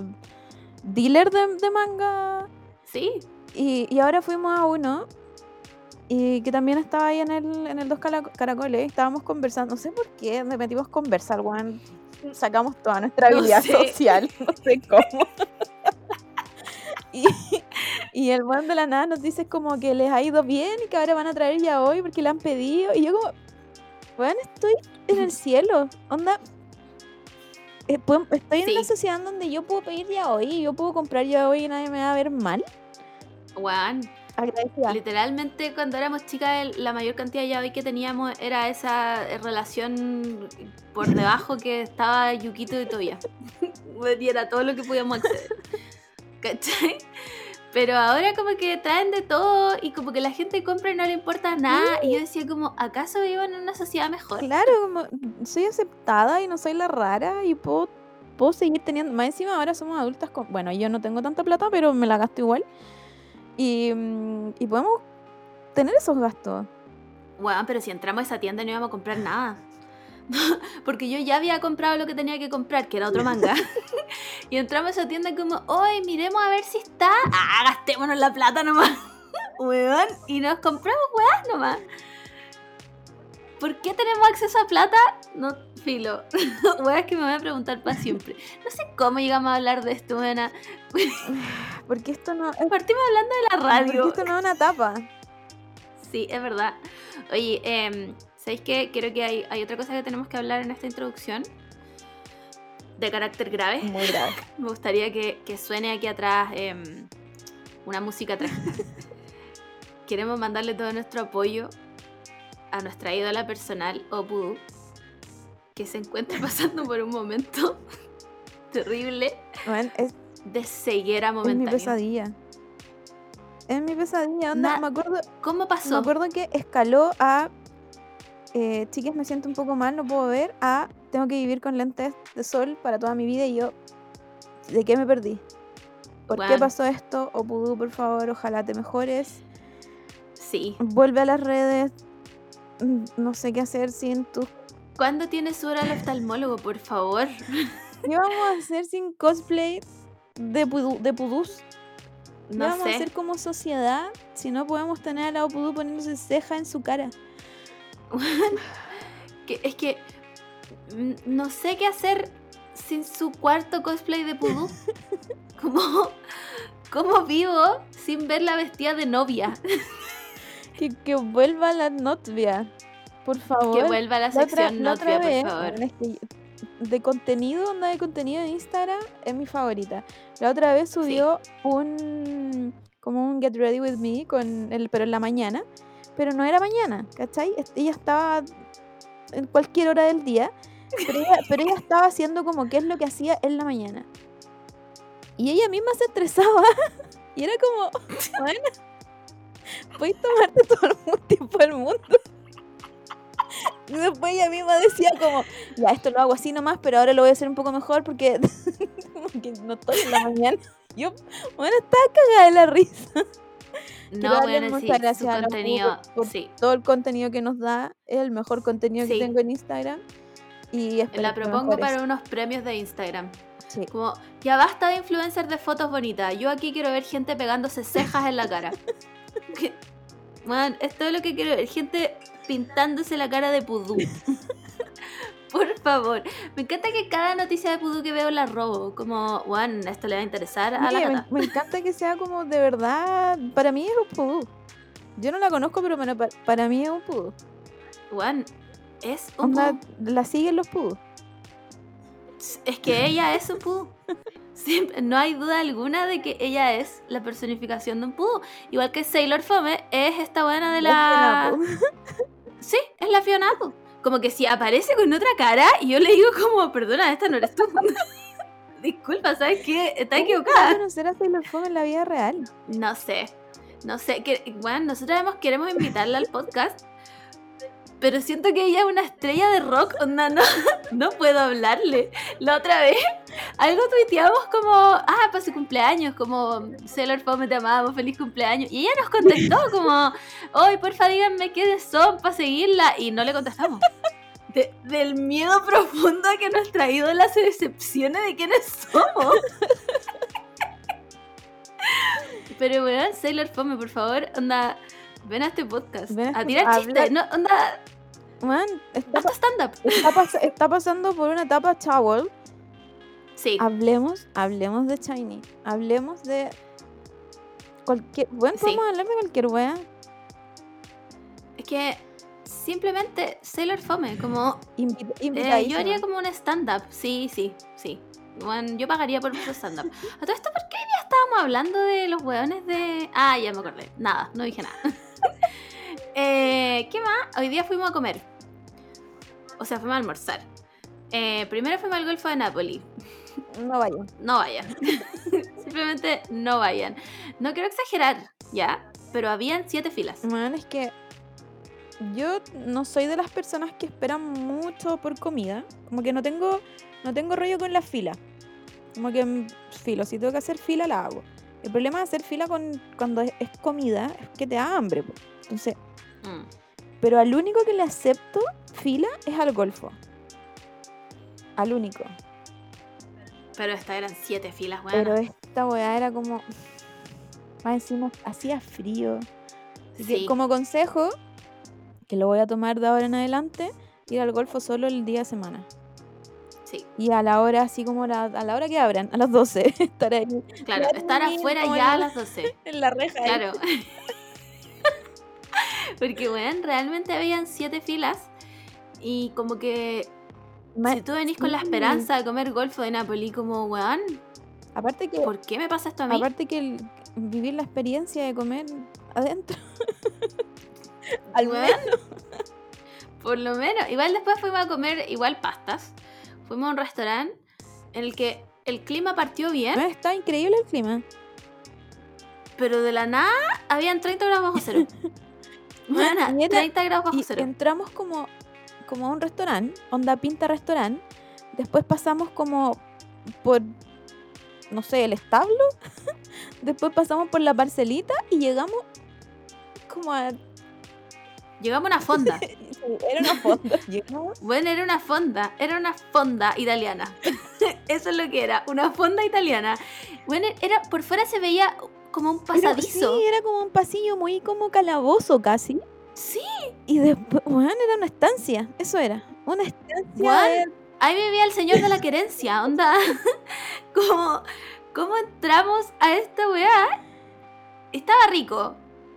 dealer de, de manga. Sí, Y, y ahora fuimos a uno. Y que también estaba ahí en el, en el Dos Caracoles. Estábamos conversando. No sé por qué. Nos metimos a conversar, weón. Sacamos toda nuestra No habilidad sé. social. No sé cómo. y, y el weón de la nada nos dice como que les ha ido bien y que ahora van a traer ya hoy porque le han pedido. Y yo como, weón, estoy en el cielo. Onda. eh, Estoy en una Sí. sociedad donde yo puedo pedir ya hoy yo puedo comprar ya hoy y nadie me va a ver mal. weón. Agradecida. Literalmente cuando éramos chicas la mayor cantidad de yaoi que teníamos era esa eh, relación por debajo que estaba Yukito y Toya. y era todo lo que podíamos acceder. ¿Cachai? Pero ahora como que traen de todo y como que la gente compra y no le importa nada. Y yo decía como, ¿acaso vivo en una sociedad mejor? Claro, como soy aceptada y no soy la rara y puedo, puedo seguir teniendo. Más encima ahora somos adultas con. Bueno, yo no tengo tanta plata, pero me la gasto igual. Y, mm, y podemos tener esos gastos. Bueno, pero si entramos a esa tienda no íbamos a comprar nada. Porque yo ya había comprado lo que tenía que comprar, que era otro manga. y entramos a esa tienda como, hoy miremos a ver si está. Ah, gastémonos la plata nomás. Weón. Y nos compramos weas nomás. ¿Por qué tenemos acceso a plata? No, filo. Weas que me voy a preguntar para siempre. No sé cómo llegamos a hablar de esto, weona. Porque esto no. Partimos hablando de la Porque radio. esto no es una tapa. Sí, es verdad. Oye, em, ¿sabéis qué? Creo que hay, hay otra cosa que tenemos que hablar en esta introducción. De carácter grave. Muy grave. Me gustaría que, que suene aquí atrás em, una música trágica. Queremos mandarle todo nuestro apoyo a nuestra ídola personal, Opu, que se encuentra pasando por un momento terrible Bueno, es, de ceguera es mi momentánea. pesadilla. Es mi pesadilla. Onda, me acuerdo, ¿Cómo me pasó? acuerdo que escaló a. Eh, chicas, me siento un poco mal, no puedo ver. A tengo que vivir con lentes de sol para toda mi vida y yo, ¿de qué me perdí? ¿Por qué pasó esto? Opudú, por favor, ojalá te mejores. Sí. Vuelve a las redes. Mm, No sé qué hacer sin tus... ¿Cuándo tienes hora al oftalmólogo, por favor? ¿Qué vamos a hacer sin cosplay de, pudú, de pudús? ¿Qué No vamos a hacer como sociedad si no podemos tener a la Opudú poniéndose ceja en su cara? Que, es que mm, no sé qué hacer sin su cuarto cosplay de Pudú. ¿Cómo, ¿Cómo vivo sin verla vestida de novia? Que, que vuelva la Notvia, por favor. Que vuelva la La otra- sección la otra Notvia, vez, por favor. es que de contenido, onda de contenido en Instagram es mi favorita. La otra vez subió un como un Get Ready With Me con el, pero en la mañana, pero no era mañana, ¿cachai? Ella estaba en cualquier hora del día, pero ella, pero ella estaba haciendo como qué es lo que hacía en la mañana. Y ella misma se estresaba y era como, bueno, puedes tomarte todo el tiempo del mundo. Y después ella misma decía como, ya, esto lo hago así nomás, pero ahora lo voy a hacer un poco mejor porque no estoy en la mañana. Yo, bueno, estaba cagada de la risa. No, bueno, sí, su gracias Pu contenido, por- por sí. Todo el contenido que nos da es el mejor contenido Sí. que tengo en Instagram. Y La propongo para unos premios de Instagram. Sí. Como, ya basta de influencers de fotos bonitas. Yo aquí quiero ver gente pegándose cejas en la cara. Man, es todo lo que quiero ver. Gente pintándose la cara de pudú. Por favor. Me encanta que cada noticia de pudú que veo la robo. Como, Juan, esto le va a interesar a la Oye, Cata. me encanta que sea como de verdad. Para mí es un pudú. Yo no la conozco, pero bueno, pa- para, mí es un pudú. Juan, es un Onda, pudú. la siguen los pudú. Es que ella es un pudú. Siempre- no hay duda alguna de que ella es la personificación de un pudú. Igual que Sailor Fome es esta buena de la... Sí, es la Fiona Apple. Como que si aparece con otra cara y yo le digo como, perdona, esta no eres tú. Disculpa, ¿sabes qué? Está ¿Cómo equivocada. a conocer a Sailor Fome en la vida real? No sé, no sé. Que, bueno, nosotros queremos invitarla al podcast, pero siento que ella es una estrella de rock, onda, no, no puedo hablarle. La otra vez, algo tuiteamos como, ah, para su cumpleaños, como, Sailor Fome, te amamos, feliz cumpleaños. Y ella nos contestó como, hoy, porfa, díganme qué son para seguirla. Y no le contestamos. De- del miedo profundo que nuestra ídola se decepcione de quiénes somos. Pero weón, Sailor Fome, por favor, onda, ven a este podcast. Ven a a este- tirar chistes, no, onda, Man, está, hasta stand-up. está pas- está pasando por una etapa Chowell. Sí, Hablemos, hablemos de Shiny. Hablemos de cualquier. Bueno, Sí. podemos hablar de cualquier wea. es que simplemente Sailor Fome, como Invita- eh, yo haría como un stand-up. Sí, sí, sí. Bueno, yo pagaría por un stand-up. A todo esto, ¿por qué ya estábamos hablando de los weones de. Ah, ya me acordé. Nada, no dije nada. Eh, ¿Qué más? Hoy día fuimos a comer. O sea, fuimos a almorzar. Eh, primero fuimos al Golfo de Napoli. No vaya. No vayan. Simplemente no vayan. No quiero exagerar, ya, pero habían siete filas. Man, es que yo no soy de las personas que esperan mucho por comida. Como que no tengo, no tengo rollo con la fila. Como que mm, filo, si tengo que hacer fila, la hago. El problema de hacer fila con, cuando es, es comida es que te da hambre. po. Entonces, Mm. pero al único que le acepto fila es al golfo. Al único. Pero estas eran siete filas, weón. Pero esta weá era como. Más encima hacía frío. Así que, como consejo, que lo voy a tomar de ahora en adelante, ir al golfo solo el día de semana. Sí, Y a la hora, así como la- a la hora que abran, a las 12, estar ahí claro, estar afuera ya a las 12. en la reja. Claro. Porque, weón, realmente habían siete filas. Y como que si tú venís con la esperanza de comer Golfo de Napoli, como, weón, Aparte que, ¿por qué me pasa esto a mí? aparte que el- vivir la experiencia de comer adentro. al Weón, menos. Por lo menos. Igual después fuimos a comer igual pastas. Fuimos a un restaurante en el que el clima partió bien, Bueno, Está increíble el clima. pero de la nada habían 30 grados bajo cero. Era- 30 grados bajo Y cero. entramos como como a un restaurante, onda pinta restaurante. Después pasamos como por, no sé, el establo. Después pasamos por la parcelita y llegamos como a... Llegamos a una fonda. Era una fonda. Llegamos Bueno, era una fonda, era una fonda italiana. Eso es lo que era, una fonda italiana. Bueno, era por fuera se veía como un Pero pasadizo. sí, era como un pasillo muy como calabozo casi. Sí, Y después, bueno, era una estancia. Eso era. Una estancia. De- ahí vivía el señor de la querencia, onda. como, ¿Cómo entramos a esta weá? Estaba rico,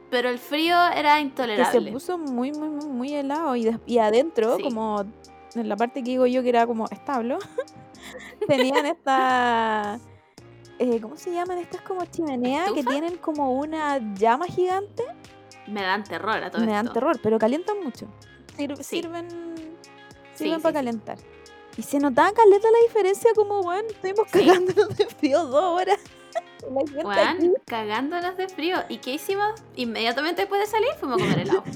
pero el frío era que intolerable. se puso muy, muy, muy, muy helado. Y, y adentro, Sí. como en la parte que digo yo que era como establo, tenían esta. eh, ¿Cómo se llaman? Estas como chimeneas que tienen como una llama gigante. Me dan terror a todo Me dan esto. terror, pero calientan mucho. Sir- Sí. Sirven, sirven sí, para calentar. Y se notaba caleta la diferencia, como, bueno, estuvimos cagándonos de frío dos horas. Aquí cagándonos de frío. ¿Y qué hicimos? Inmediatamente después de salir fuimos a comer helado.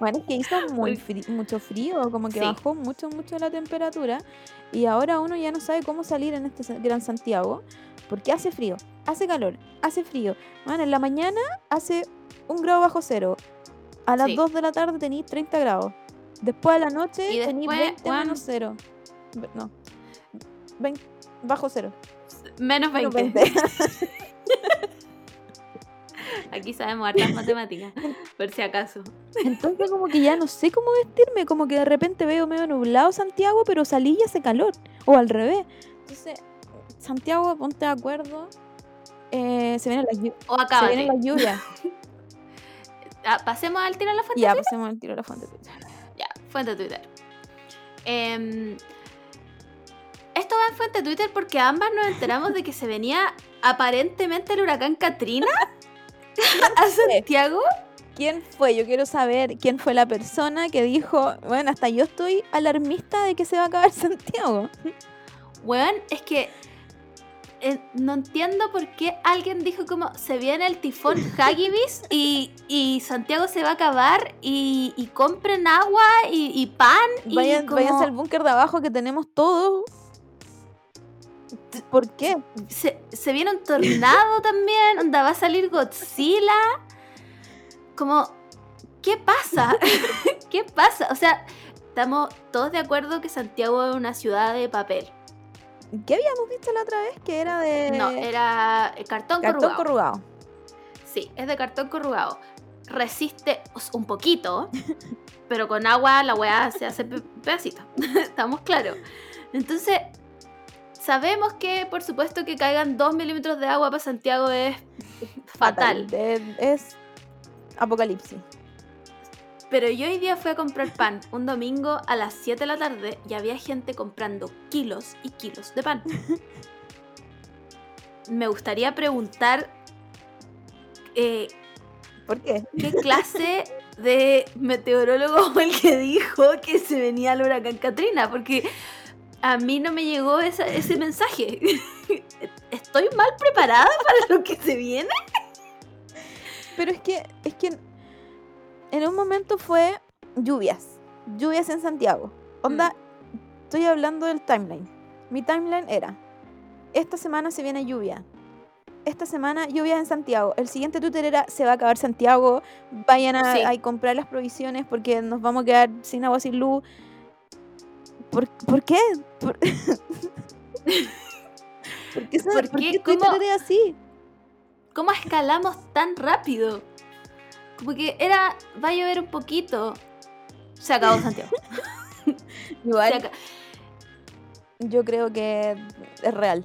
Bueno, es que hizo muy mucho frío, como que Sí. bajó mucho, mucho la temperatura. Y ahora uno ya no sabe cómo salir en este Gran Santiago, porque hace frío, hace calor, hace frío. Bueno, en la mañana hace un grado bajo cero. A las Sí. 2 de la tarde tenéis 30 grados. Después a la noche tenéis después, 20 weón. menos cero. No. 20 bajo cero. Menos Menos 20. 20. Aquí sabemos hartas matemáticas, por si acaso. Entonces como que ya no sé cómo vestirme, como que de repente veo medio nublado Santiago, pero salí y hace calor, o al revés. Entonces, Santiago, ponte de acuerdo, eh, se vienen las, llu- O se vienen las lluvias. Ah, pasemos al tiro a la fuente. ya, pasemos al tiro a la fuente. Ya, fuente Twitter. Em, esto va en fuente Twitter porque ambas nos enteramos de que se venía aparentemente el huracán Katrina a Santiago. ¿Quién fue? Yo quiero saber quién fue la persona que dijo, bueno, hasta yo estoy alarmista de que se va a acabar Santiago. Weón, es que eh, no entiendo por qué alguien dijo como se viene el tifón Hagibis y, y Santiago se va a acabar y, y compren agua y, y pan y Vayan, como Váyanse al búnker de abajo que tenemos todo. ¿Por qué? se, se viene un tornado también, donde va a salir Godzilla. Como, ¿qué pasa? ¿Qué pasa? O sea, estamos todos de acuerdo que Santiago es una ciudad de papel. ¿Qué habíamos visto la otra vez? Que era de No, era eh, cartón, cartón corrugado. corrugado. Sí, es de cartón corrugado. Resiste un poquito, pero con agua la weá se hace pe- pedacito. Estamos claros. Entonces, sabemos que, por supuesto, que caigan dos milímetros de agua para Santiago es fatal. Es apocalipsis. Pero yo hoy día fui a comprar pan un domingo a las 7 de la tarde y había gente comprando kilos y kilos de pan. Me gustaría preguntar eh, ¿Por qué? qué clase de meteorólogo fue el que dijo que se venía el huracán Katrina, porque a mí no me llegó esa- ese mensaje. ¿Estoy mal preparada para lo que se viene? Pero es que, es que en un momento fue lluvias. Lluvias en Santiago. Onda, estoy hablando del timeline. Mi timeline era, esta semana se viene lluvia. Esta semana lluvias en Santiago. El siguiente Twitter era, se va a acabar Santiago. Vayan a, Sí. a comprar las provisiones porque nos vamos a quedar sin agua, sin luz. ¿Por, por qué? ¿Por, ¿Por qué, ¿Por qué? Twitter así? ¿Cómo escalamos tan rápido? Como que era, va a llover un poquito. Se acabó Santiago. Igual, yo creo que es real.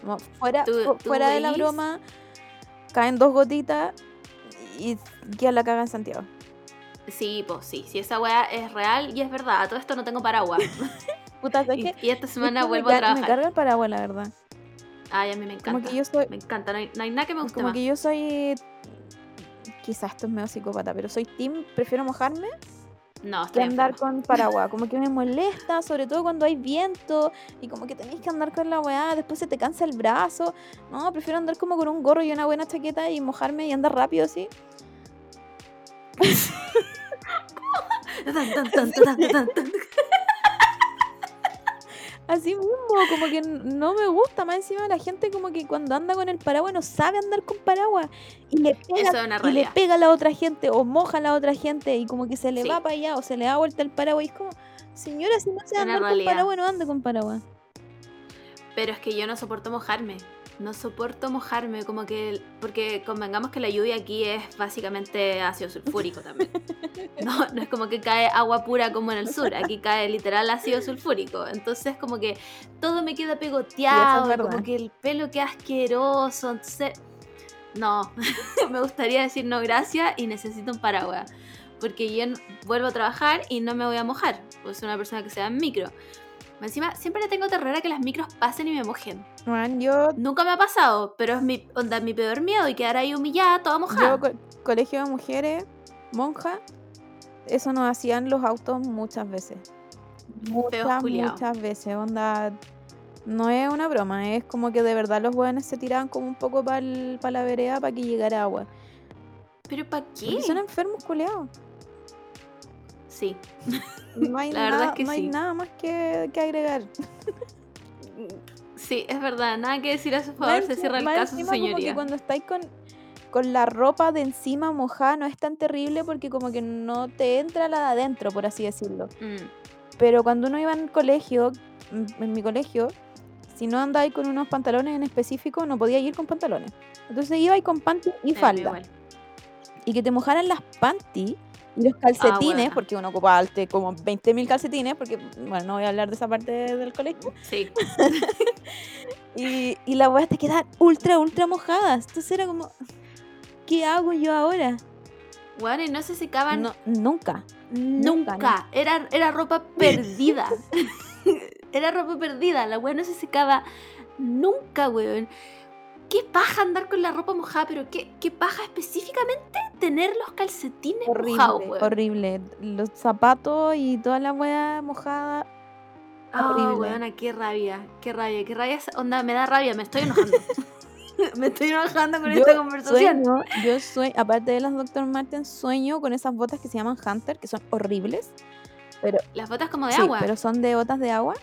Como fuera Tú- fu- tú fuera de la broma, caen dos gotitas y ya la caga en Santiago. Sí, pues sí, si esa weá es real y es verdad. A todo esto no tengo paraguas. Puta, ¿sabes y, esta semana vuelvo a ca- me trabajar. carga el paraguas, la verdad. Ay, a mí me encanta. Como que yo soy, Me encanta, no hay, no hay nada que me guste como más. que yo soy, quizás esto es medio psicópata, pero soy team, prefiero mojarme No, que andar enferma. con paraguas. Como que me molesta, sobre todo cuando hay viento y como que tenéis que andar con la weá, después se te cansa el brazo. No, prefiero andar como con un gorro y una buena chaqueta y mojarme y andar rápido así. Así mismo, como que no me gusta. Más encima la gente como que cuando anda con el paraguas no sabe andar con paraguas. Y le pega, y le pega a la otra gente o moja a la otra gente y como que se le Sí. va para allá o se le da vuelta el paraguas. Y es como, señora, si no se andar con paraguas, no ande con paraguas. Pero es que yo no soporto mojarme. No soporto mojarme, como que. Porque convengamos que la lluvia aquí es básicamente ácido sulfúrico también. No, no es como que cae agua pura como en el sur. Aquí cae literal ácido sulfúrico. Entonces, como que todo me queda pegoteado. como que el pelo queda asqueroso. Entonces. No. me gustaría decir no gracias y necesito un paraguas. Porque yo vuelvo a trabajar y no me voy a mojar. Pues soy una persona que se va en micro. Encima, siempre le tengo terror a que las micros pasen y me mojen. Man, yo, Nunca me ha pasado, pero es mi, onda, mi peor miedo y quedar ahí humillada, toda mojada. yo co- colegio de mujeres, monja, eso nos hacían los autos muchas veces. Muchas, muchas veces. Onda, no es una broma, es como que de verdad los hueones se tiraban como un poco para la vereda para que llegara agua. ¿Pero para qué? Porque son enfermos culeados. Sí. No hay, La verdad nada, es que no hay nada más que, que agregar. Sí, es verdad. Nada que decir a su favor, se cierra el caso, su encima como que señoría. cuando estáis con, con la ropa de encima mojada no es tan terrible porque como que no te entra la de adentro, por así decirlo. Mm, Pero cuando uno iba en el colegio, en mi colegio, si no andáis con unos pantalones en específico, no podía ir con pantalones. Entonces iba con panty y falda. Y que te mojaran las panty y los calcetines, huevona. porque uno ocupaba como 20.000 calcetines, porque, bueno, no voy a hablar de esa parte del colegio. Sí. Y, y las weas te quedaban ultra, ultra mojadas. Entonces era como, ¿qué hago yo ahora? Bueno, y no se secaban No, nunca. nunca. nunca, Era, era ropa perdida. era ropa perdida. La weá no se secaba nunca, weón. Qué paja andar con la ropa mojada, pero qué, qué paja específicamente tener los calcetines Horrible, mojados, weón. horrible. Los zapatos y toda la wea mojada. Ah, Horrible. weona, qué rabia, qué rabia, qué rabia. Onda, me da rabia, me estoy enojando. me estoy enojando con Yo esta conversación. Sueño, yo sueño, aparte de las Dr. Martens, sueño con esas botas que se llaman Hunter, que son horribles. Pero, Las botas como de sí, agua. pero son de botas de agua.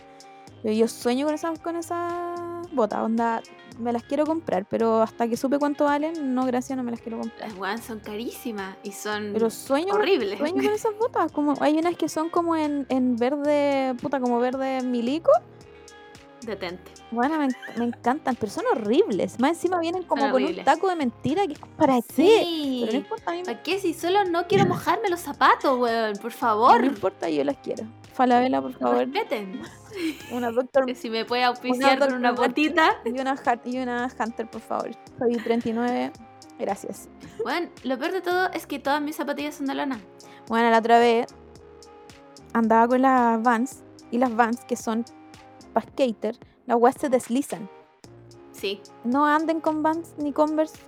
Pero yo sueño con esas, con esas botas. Onda, me las quiero comprar, pero hasta que supe cuánto valen, no, gracias, no me las quiero comprar. Las weas son carísimas y son Pero sueño, horribles. sueño con esas botas. Como, hay unas que son como en, en verde, puta, como verde milico. Detente. Bueno, me, me encantan, pero son horribles. Más encima vienen como con un taco de mentira que es ¿para qué? Sí. Pero no importa, a mí ¿Para qué? Si solo no quiero mojarme los zapatos, weón. Por No favor. me importa, yo las quiero. Falabella, por favor. Respeten. Una Doctor Si me puede auspiciar Una con una botita. y una, y una Hunter, por favor. Soy 39. Gracias. Bueno, lo peor de todo es que todas mis zapatillas son de lana. Bueno, la otra vez andaba con las Vans. Y las Vans, que son para skater, las weas se deslizan. Sí. No anden con Vans ni Converse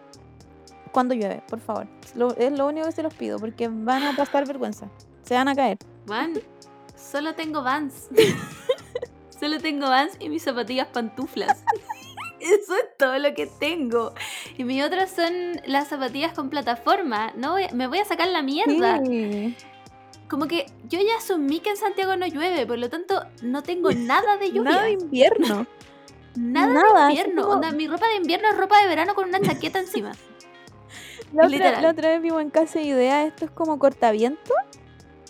cuando llueve, por favor. Es lo, es lo único que se los pido, porque van a pasar vergüenza. Se van a caer. Bueno, solo tengo Vans. solo tengo Vans y mis zapatillas pantuflas. Eso es todo lo que tengo. Y mis otras son las zapatillas con plataforma. No voy- me voy a sacar la mierda. Sí. Como que yo ya asumí que en Santiago no llueve, por lo tanto no tengo nada de lluvia. Nada de invierno. Nada, nada, de invierno. como- Onda, mi ropa de invierno es ropa de verano con una chaqueta encima. La otra, la otra vez vimos en casa de idea, esto es como cortaviento.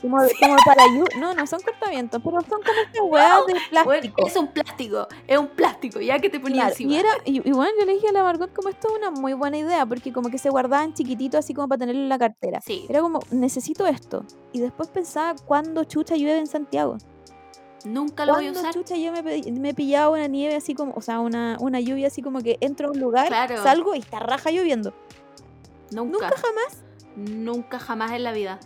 Como, como para llu- No, no son cortavientos, pero son como estas weas de Bueno, plástico. es un plástico, es un plástico, ya que te ponía Claro, encima. y, era, y, y bueno, yo le dije a la Margot como esto es una muy buena idea, porque como que se guardaban chiquitito así como para tenerlo en la cartera. Sí, Era como, necesito esto. Y después pensaba, ¿cuándo chucha llueve en Santiago? nunca lo voy a ¿Cuándo usar. chucha yo me, me he pillado una nieve así como, o sea, una, una lluvia así como que entro a un lugar, Claro. salgo y está raja lloviendo? Nunca. Nunca jamás. Nunca jamás en la vida.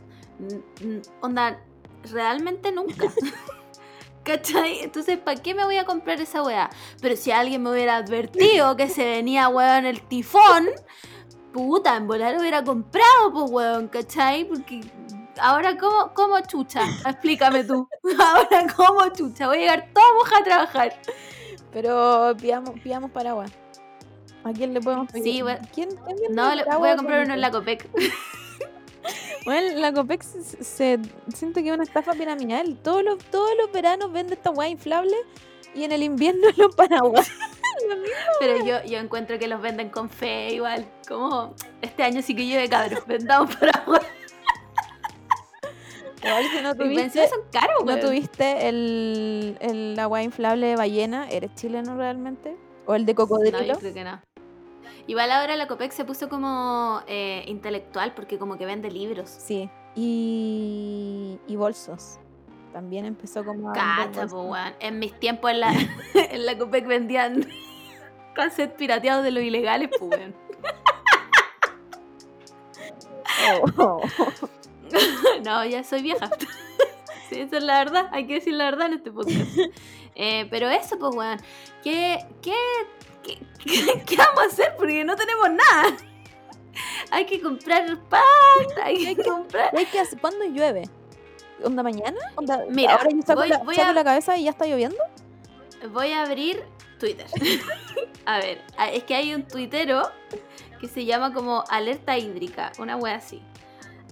Onda, realmente nunca. ¿Cachai? Entonces, ¿para qué me voy a comprar esa weá? Pero si alguien me hubiera advertido que se venía weón el tifón, puta, en volar lo hubiera comprado, pues weón, ¿cachai? Porque ahora, ¿cómo, cómo chucha? Explícame tú. Ahora, ¿cómo chucha? Voy a llegar toda moja a trabajar. Pero pillamos, pillamos paraguas. ¿A quién le podemos pedir? Sí. ¿Quién, quién No, le- voy a comprar uno en la? Copec. Bueno, la Copex se, se- siento que es una estafa piramidal. Todos los, todos los veranos vende esta weá inflable y en el invierno los paraguas. Pero yo, yo encuentro que los venden con fe igual. Como este año sí que lleve cabros, vendamos paraguas. Igual si no tuviste, son caros, no tuviste el, el agua inflable de ballena, ¿eres chileno realmente? ¿O el de cocodrilo? No, yo creo que no. Igual ahora la Copec se puso como eh, intelectual porque como que vende libros. Sí. Y, y bolsos. También empezó como a Cacha, po. En mis tiempos en la, en la Copec vendían cassettes pirateados de los ilegales, pues, weón. Oh. No, ya soy vieja. Sí, esa es la verdad. Hay que decir la verdad en este podcast. Eh, pero eso, pues, weón. ¿Qué, qué, qué, qué- qué vamos a hacer? Porque no tenemos nada. Hay que comprar pan, hay que comprar... ¿Y hay que hacer- ¿Cuándo llueve? ¿Onda mañana? ¿Onda- Mira, ahora yo saco, voy- la, voy saco a- la cabeza y ya está lloviendo. Voy a abrir Twitter. A ver, a- es que hay un tuitero que se llama como alerta hídrica, una wea así.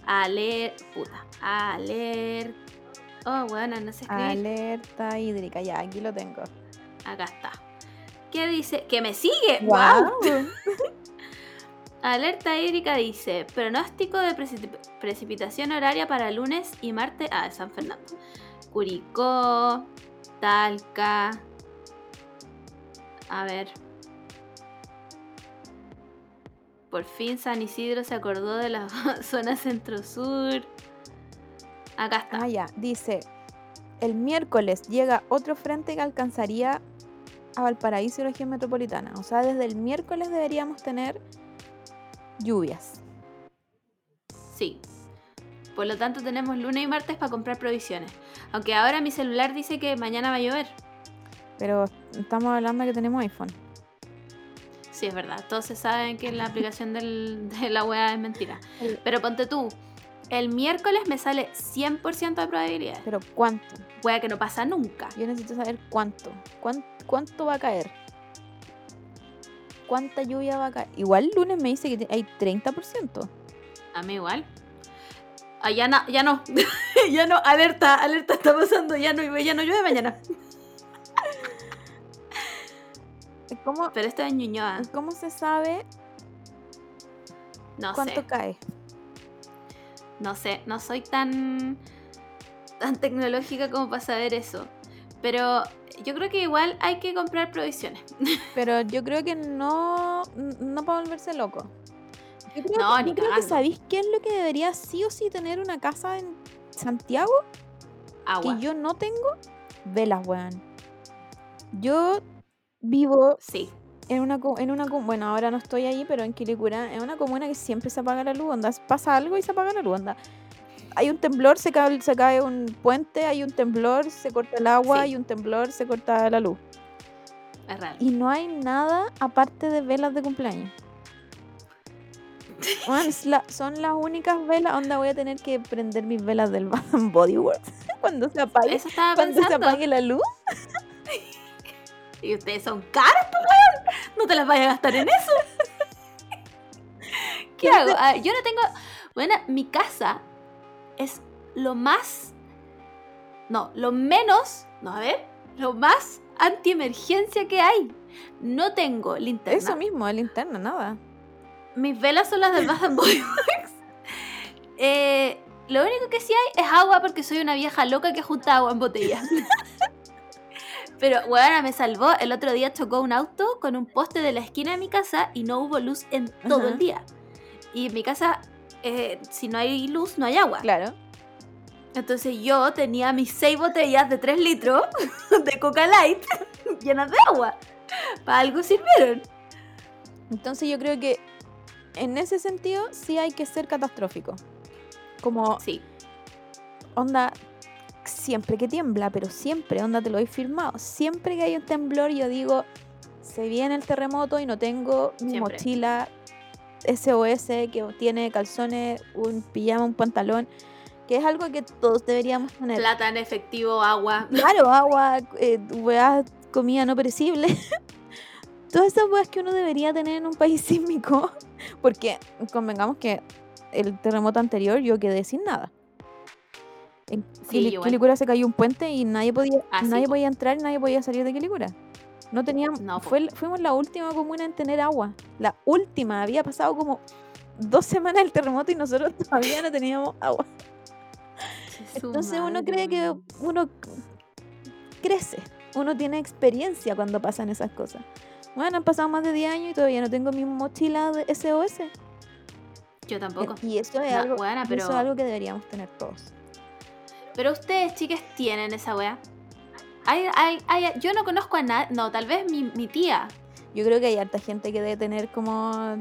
Aler... puta. Aler... Oh, bueno, no sé escribir. Alerta hídrica, ya, aquí lo tengo. Acá está. ¿Qué dice? ¡Que me sigue! ¡Wow! Alerta hídrica dice, pronóstico de precip- precipitación horaria para lunes y martes. Ah, de San Fernando. Curicó, Talca. A ver. Por fin San Isidro se acordó de la zona centro-sur. Acá está. Ah, ya, dice, el miércoles llega otro frente que alcanzaría a Valparaíso y región metropolitana. O sea, desde el miércoles deberíamos tener lluvias. Sí. Por lo tanto, tenemos lunes y martes para comprar provisiones. Aunque ahora mi celular dice que mañana va a llover. Pero estamos hablando de que tenemos iPhone. Sí, es verdad. Todos se saben que la aplicación del- de la web es mentira. Pero ponte tú. El miércoles me sale 100% de probabilidad. Pero ¿cuánto? Wea que no pasa nunca. Yo necesito saber cuánto. ¿Cuán- ¿Cuánto va a caer? ¿Cuánta lluvia va a caer? Igual el lunes me dice que hay 30%. A mí igual. Ah, ya, no, ya no. ya no. Alerta, alerta está pasando. Ya no, ya no llueve mañana. ¿Cómo, Pero esto es Ñuñoa. ¿Cómo se sabe No cuánto sé. cae? No sé, no soy tan, tan tecnológica como para saber eso. Pero yo creo que igual hay que comprar provisiones. Pero yo creo que no, no para volverse loco. Yo creo, No, que, ni yo creo que. ¿sabéis qué es lo que debería sí o sí tener una casa en Santiago? Agua. Que yo no tengo velas, weón. Yo vivo Sí. En una, en una bueno, ahora no estoy ahí, pero en Quilicura, en una comuna que siempre se apaga la luz, onda, pasa algo y se apaga la luz, onda. Hay un temblor, se cae, se cae un puente, hay un temblor, se corta el agua, Sí. hay un temblor, se corta la luz. Es. Y no hay nada aparte de velas de cumpleaños. Es la- son las únicas velas, onda voy a tener que prender mis velas del Bath Body Works cuando se apague, Eso cuando se apague la luz. Y ustedes son caros, pues, weón. No te las vayas a gastar en eso. ¿Qué ¿Quién hago? Ah, yo no tengo. Bueno, mi casa es lo más. No, lo menos. No, a ver. Lo más antiemergencia que hay. No tengo linterna. Eso mismo, linterna, nada. Mis velas son las del Bath and Body Works. Eh, lo único que sí hay es agua porque soy una vieja loca que junta agua en botellas. Pero, weona, me salvó. El otro día chocó un auto con un poste de la esquina de mi casa y no hubo luz en todo el día. Y en mi casa, eh, si no hay luz, no hay agua. Claro. Entonces yo tenía mis seis botellas de 3 litros de Coca Light llenas de agua. Para algo sirvieron. Entonces yo creo que en ese sentido sí hay que ser catastrófico. Como Sí. onda, siempre que tiembla, pero siempre, onda, te lo he firmado. Siempre que hay un temblor, yo digo, se viene el terremoto y no tengo mi Siempre. mochila SOS que tiene calzones, un pijama, un pantalón, que es algo que todos deberíamos tener. Plata en efectivo, agua. Claro, agua, eh, comida no perecible. Todas esas weas que uno debería tener en un país sísmico. Porque convengamos que el terremoto anterior yo quedé sin nada. En Sí. Quilicura se cayó un puente y nadie podía, Ah, nadie po. podía entrar y nadie podía salir de Quilicura. No teníamos, No, fue, fuimos la última comuna en tener agua. La última, había pasado como dos semanas el terremoto y nosotros todavía no teníamos agua. Entonces uno cree que uno crece, uno tiene experiencia cuando pasan esas cosas. Bueno, han pasado más de 10 años y todavía no tengo mi mochila de SOS. Yo tampoco. Y eso es, No, algo, weona, y pero- eso es algo que deberíamos tener todos. Pero ustedes, chicas, tienen esa wea. Hay, hay, hay- yo no conozco a nadie. No, tal vez mi, mi tía. Yo creo que hay harta gente que debe tener como,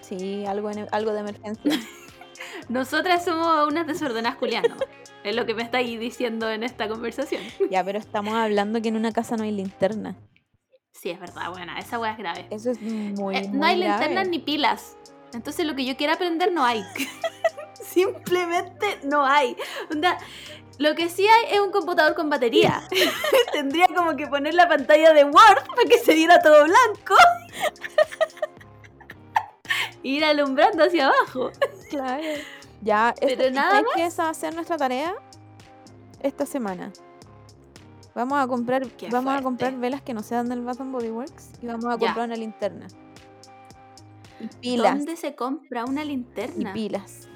sí, algo, en- algo de emergencia. Nosotras somos unas desordenadas culianas. es lo que me estáis diciendo en esta conversación. ya, pero estamos hablando que en una casa no hay linterna. Sí, es verdad, buena. Esa wea es grave. Eso es muy, Eh, muy no hay grave. linternas ni pilas. Entonces lo que yo quiera aprender no hay. Simplemente no hay. Onda, lo que sí hay es un computador con batería. Tendría como que poner la pantalla de Word para que se viera todo blanco. Ir alumbrando hacia abajo. Claro. Ya, Pero esto- nada ¿sabes que esa va a ser nuestra tarea esta semana. Vamos a comprar, Qué vamos a comprar velas que no sean del Bath and Body Works y vamos a Ya. comprar una linterna. Y pilas. ¿Dónde se compra una Y linterna? pilas.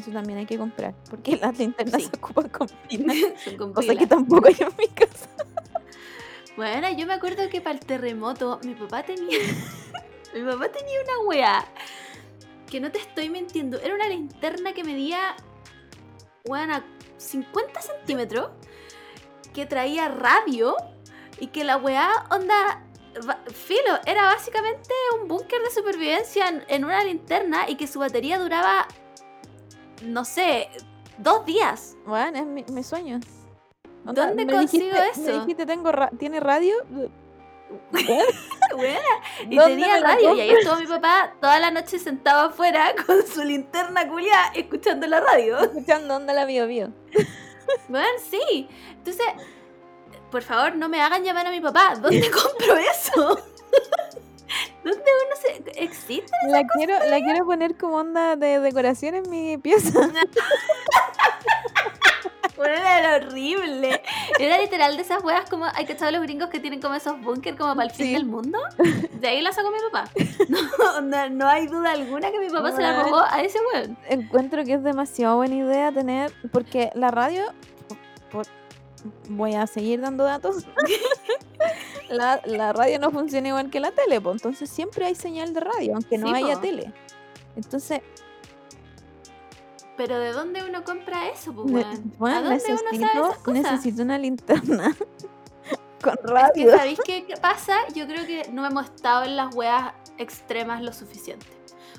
Eso también hay que comprar. Porque las linternas Sí. se ocupan con pilas. Con Cosa que tampoco hay en mi casa. Bueno, yo me acuerdo que para el terremoto mi papá tenía. mi papá tenía una weá. Que no te estoy mintiendo. Era una linterna que medía. Weón, 50 centímetros. Que traía radio. Y que la weá, onda. Filo, era básicamente un búnker de supervivencia en, en una linterna. Y que su batería duraba. No sé, dos días. Bueno, es mi, mi sueño. ¿Dónde consigo dijiste- Me eso? dijiste, tengo ra- ¿tiene radio? Weá, Y ¿Dónde tenía radio, y ahí estuvo mi papá toda la noche sentado afuera con su linterna culiada escuchando la radio. Escuchando onda la bio bio. Bueno, sí. Entonces, por favor, no me hagan llamar a mi papá. ¿Dónde compro eso? ¿Dónde uno se. ¿Existe? La quiero, la quiero poner como onda de decoración en mi pieza. Bueno, era horrible. Era literal de esas weas como. Hay que echar los gringos que tienen como esos búnker como para el fin Sí. del mundo. De ahí la sacó mi papá. No, no, no hay duda alguna que mi papá se la robó a ese weón. Encuentro que es demasiado buena idea tener, porque la radio, por- voy a seguir dando datos, la, la radio no funciona igual que la tele, pues, entonces siempre hay señal de radio, aunque no Sí, haya po. tele. Entonces, Pero ¿de dónde uno compra eso, pues, weón? bueno, ¿A dónde uno sabe necesito, esas cosas? necesito una linterna con Es que, radio. ¿sabéis qué, qué pasa? Yo creo que no hemos estado en las weas extremas lo suficiente.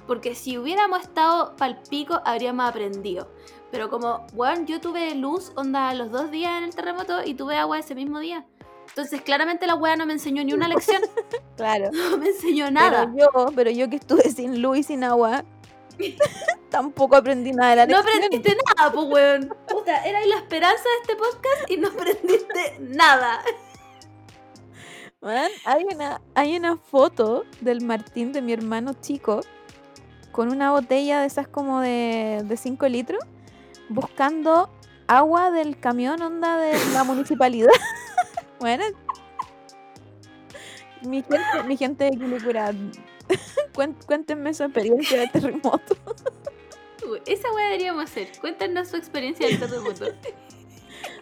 Porque si hubiéramos estado pal pico, habríamos aprendido. Pero como, weón, yo tuve luz, onda, los dos días en el terremoto y tuve agua ese mismo día. Entonces, claramente la wea no me enseñó ni una lección. Claro. No me enseñó nada. Pero yo, pero yo que estuve sin luz y sin agua, tampoco aprendí nada de la No lección. aprendiste nada, pues, weón. Puta, era la esperanza de este podcast y no aprendiste nada. Man, hay una, hay una foto del Martín de mi hermano chico con una botella de esas como de 5 litros buscando agua del camión onda de la municipalidad. bueno, mi gente, mi gente de Quilicura, cuéntenme su experiencia de terremoto. Esa wea deberíamos hacer. Cuéntanos su experiencia del terremoto.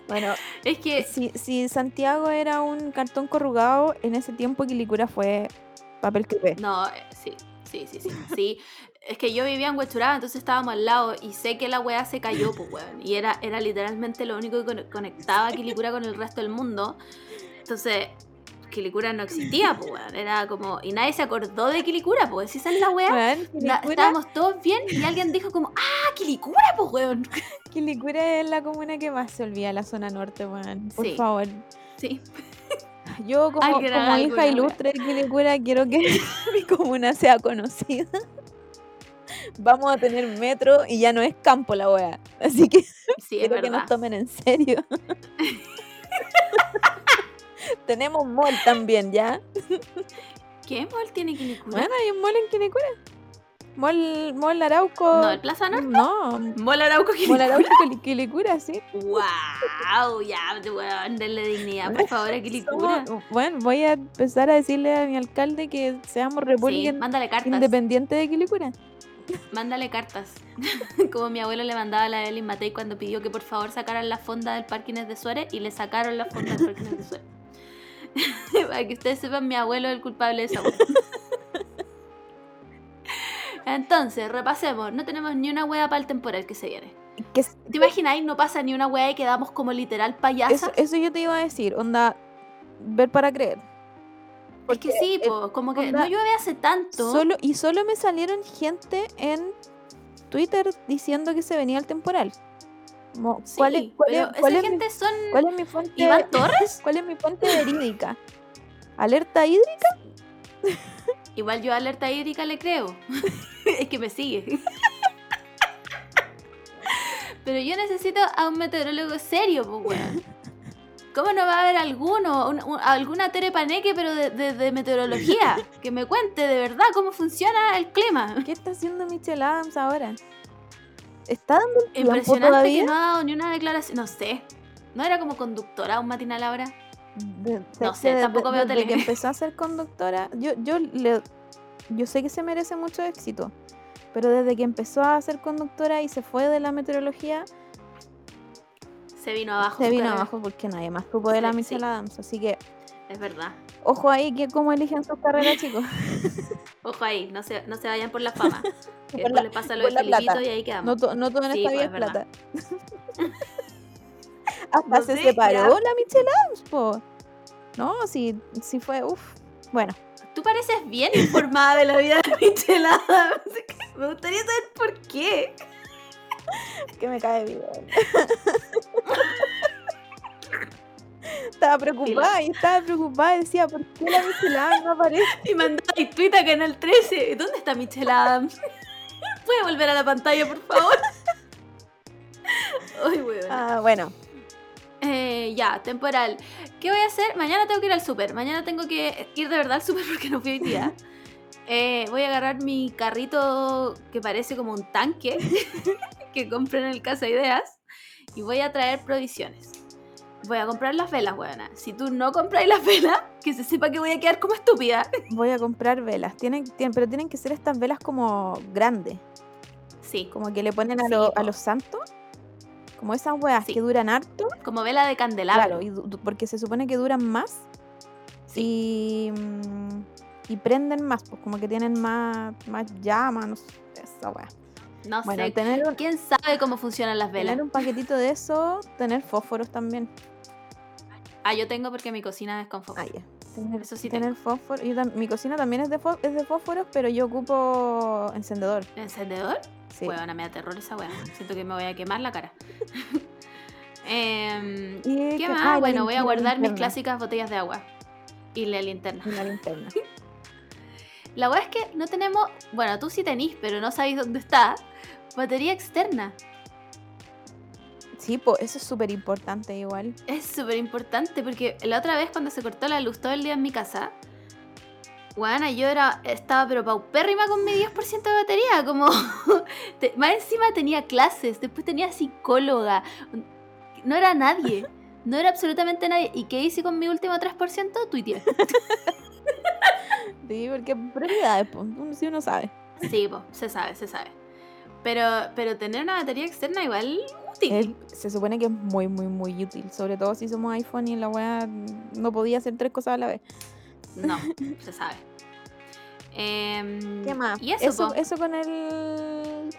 Bueno, Es que si, si Santiago era un cartón corrugado, en ese tiempo Quilicura fue papel crepé. No, eh, sí, sí, sí, sí, sí. Es que yo vivía en Huechuraba, entonces estábamos al lado y sé que la weá se cayó, pues weón. Y era, era literalmente lo único que con- conectaba a Quilicura con el resto del mundo. Entonces, Quilicura no existía, pues weón. Era como. Y nadie se acordó de Quilicura, pues. Si esa es la weá. Estábamos todos bien y alguien dijo como, ¡ah, Quilicura, pues weón! Quilicura es la comuna que más se olvida la zona norte, weón. Por Sí. favor. Sí. Yo como, como hija ilustre de Quilicura quiero que mi comuna sea conocida. Vamos a tener metro y ya no es campo la wea. Así que Sí, quiero que nos tomen en serio. Tenemos mall también, ¿ya? ¿Qué mall tiene Quilicura? Bueno, hay un mall en Quilicura. Mall, Mall Arauco. No, el Plaza Norte. No, Mola Arauco que Mall Arauco Quili- Quilicura, sí. Wow, ya, weón, denle dignidad, por favor, a Quilicura. Somos- bueno, voy a empezar a decirle a mi alcalde que seamos Sí, República cartas. Independiente de Quilicura. Mándale cartas. Como mi abuelo le mandaba a la Evelyn Matei cuando pidió que por favor sacaran la fonda del Parque Inés de Suárez y le sacaron la fonda del Parque Inés de Suárez. Para que ustedes sepan, mi abuelo es el culpable de esa. Entonces, repasemos. No tenemos ni una hueá para el temporal que se viene. Es- ¿Te imagináis? No pasa ni una hueá y quedamos como literal payasas. eso, eso yo te iba a decir, onda, ver para creer. Es que sí, po, como que onda, no llueve hace tanto. Solo, y solo me salieron gente en Twitter diciendo que se venía el temporal. Como, Sí, ¿cuál, es, cuál, pero es- cuál esa es mi- gente son cuál es mi fuente? Iván Torres. ¿Cuál es mi fuente verídica? ¿Alerta hídrica? Igual yo a alerta hídrica le creo. es que me sigue. Pero yo necesito a un meteorólogo serio, pues, weón. ¿Cómo no va a haber alguno? Un- un- alguna terepaneque, pero de, de- de meteorología. Que me cuente de verdad cómo funciona el clima. ¿Qué está haciendo Michelle Adams ahora? ¿Está dando tiempo Impresionante todavía? que no ha dado ni una declaración. No sé. ¿No era como conductora un matinal ahora? De- No sé, tampoco veo desde tele. que empezó a ser conductora, yo, yo, le, yo sé que se merece mucho éxito, pero desde que empezó a ser conductora y se fue de la meteorología, Se vino abajo. se su vino carrera. abajo porque nadie más supo de la Sí, Michelle sí. Adams. Así que, Es verdad. ojo ahí, que cómo eligen sus carreras, chicos. Ojo ahí, no se, no se vayan por la fama. Que Por después la- le pasa lo de Felipito y ahí quedamos. No, to- no todo en Sí, esta pues, vida es es plata. Hasta No se sé, separó ya. la Michelle Adams, po. No, sí, sí fue, uff. Bueno, Tú pareces bien informada de la vida de Michelle Adams. Me gustaría saber por qué. que me cae bien. estaba preocupada y estaba preocupada y decía, ¿por qué la Michelle Adams no aparece? Y mandó el tweet a Canal 13. ¿Dónde está Michelle Adams? ¿Puede volver a la pantalla, por favor? Ay, weón. Ah, bueno, Eh, ya, temporal. ¿Qué voy a hacer? Mañana tengo que ir al súper. Mañana tengo que ir de verdad al súper porque no fui hoy día. Eh, voy a agarrar mi carrito que parece como un tanque que compré en el Casa Ideas y voy a traer provisiones. Voy a comprar las velas, weona. Si tú no compras las velas, que se sepa que voy a quedar como estúpida. voy a comprar velas. Tienen, tienen- pero tienen que ser estas velas como grandes. Sí, Como que le ponen a, Sí, lo- a los santos. Como esas weas Sí. que duran harto. como vela de candelabro. Claro, y porque se supone que duran más. Y, mm, y prenden más, pues como que tienen más, más llama, no sé, esa wea. No Bueno, sé. tener un, ¿Quién sabe cómo funcionan las velas? tener un paquetito de eso, tener fósforos también. Ah, yo tengo porque mi cocina es con fósforo. Ah, ya. Tener, Eso sí tener fósforo. yo mi cocina también es de, es de fósforos, pero yo ocupo encendedor. ¿Encendedor? Sí. Huevona, me da terror esa hueá. Siento que me voy a quemar la cara. Y ¿Qué más? ah, bueno, voy a guardar mis clásicas botellas de agua. Y la linterna. Y la linterna. La hueá es que no tenemos. Bueno, tú sí tenís, pero no sabéis dónde está. Batería externa. Sí, pues eso es súper importante igual. Es súper importante porque la otra vez cuando se cortó la luz todo el día en mi casa, Bueno, yo era, estaba pero paupérrima con mi 10% de batería, como... te- más encima tenía clases, después tenía psicóloga, no era nadie, no era absolutamente nadie. ¿Y qué hice con mi último 3%? Tuiteé. Sí, porque prioridades, pues, sí uno sabe. Sí, se sabe, se sabe. Pero, pero tener una batería externa igual útil. Es- se supone que es muy, muy, muy útil. Sobre todo si somos iPhone y la weá no podía hacer tres cosas a la vez. No, se sabe. Em, ¿Qué más? Y eso, eso, eso con el.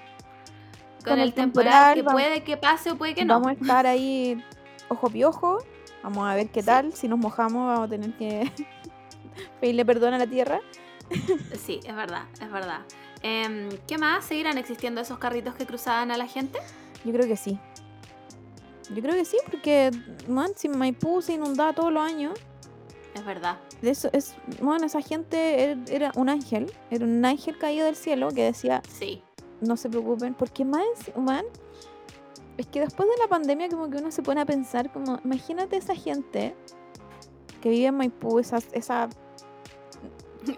con, con el el temporal, temporal, que vamos- puede que pase o puede que no. Vamos a estar ahí ojo piojo. Vamos a ver qué Sí. tal. Si nos mojamos, vamos a tener que pedirle perdón a la tierra. Sí, es verdad, es verdad. Em, ¿Qué más? ¿Seguirán existiendo esos carritos que cruzaban a la gente? Yo creo que sí. Yo creo que sí, porque, man, si Maipú se inundaba todos los años, Es verdad. eso es, bueno, esa gente er- era un ángel, era un ángel caído del cielo que decía, Sí. no se preocupen, porque más, man, es que después de la pandemia como que uno se pone a pensar como, imagínate esa gente que vive en Maipú, esa, esa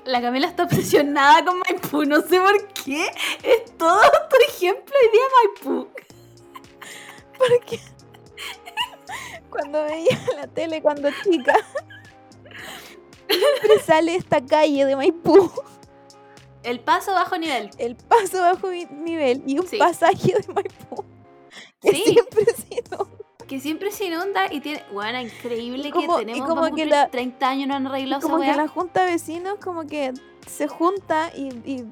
La Camila está obsesionada con Maipú, no sé por qué. Es todo tu ejemplo hoy día Maipú. Porque cuando veía la tele cuando chica, siempre sale esta calle de Maipú, El paso bajo nivel. el paso bajo nivel y un Sí. pasaje de Maipú. Que Sí. siempre ha sido. Que siempre se inunda y tiene. Bueno, increíble como- que tenemos como que la- 30 años no han arreglado esa Como que la junta de vecinos como que se junta y, y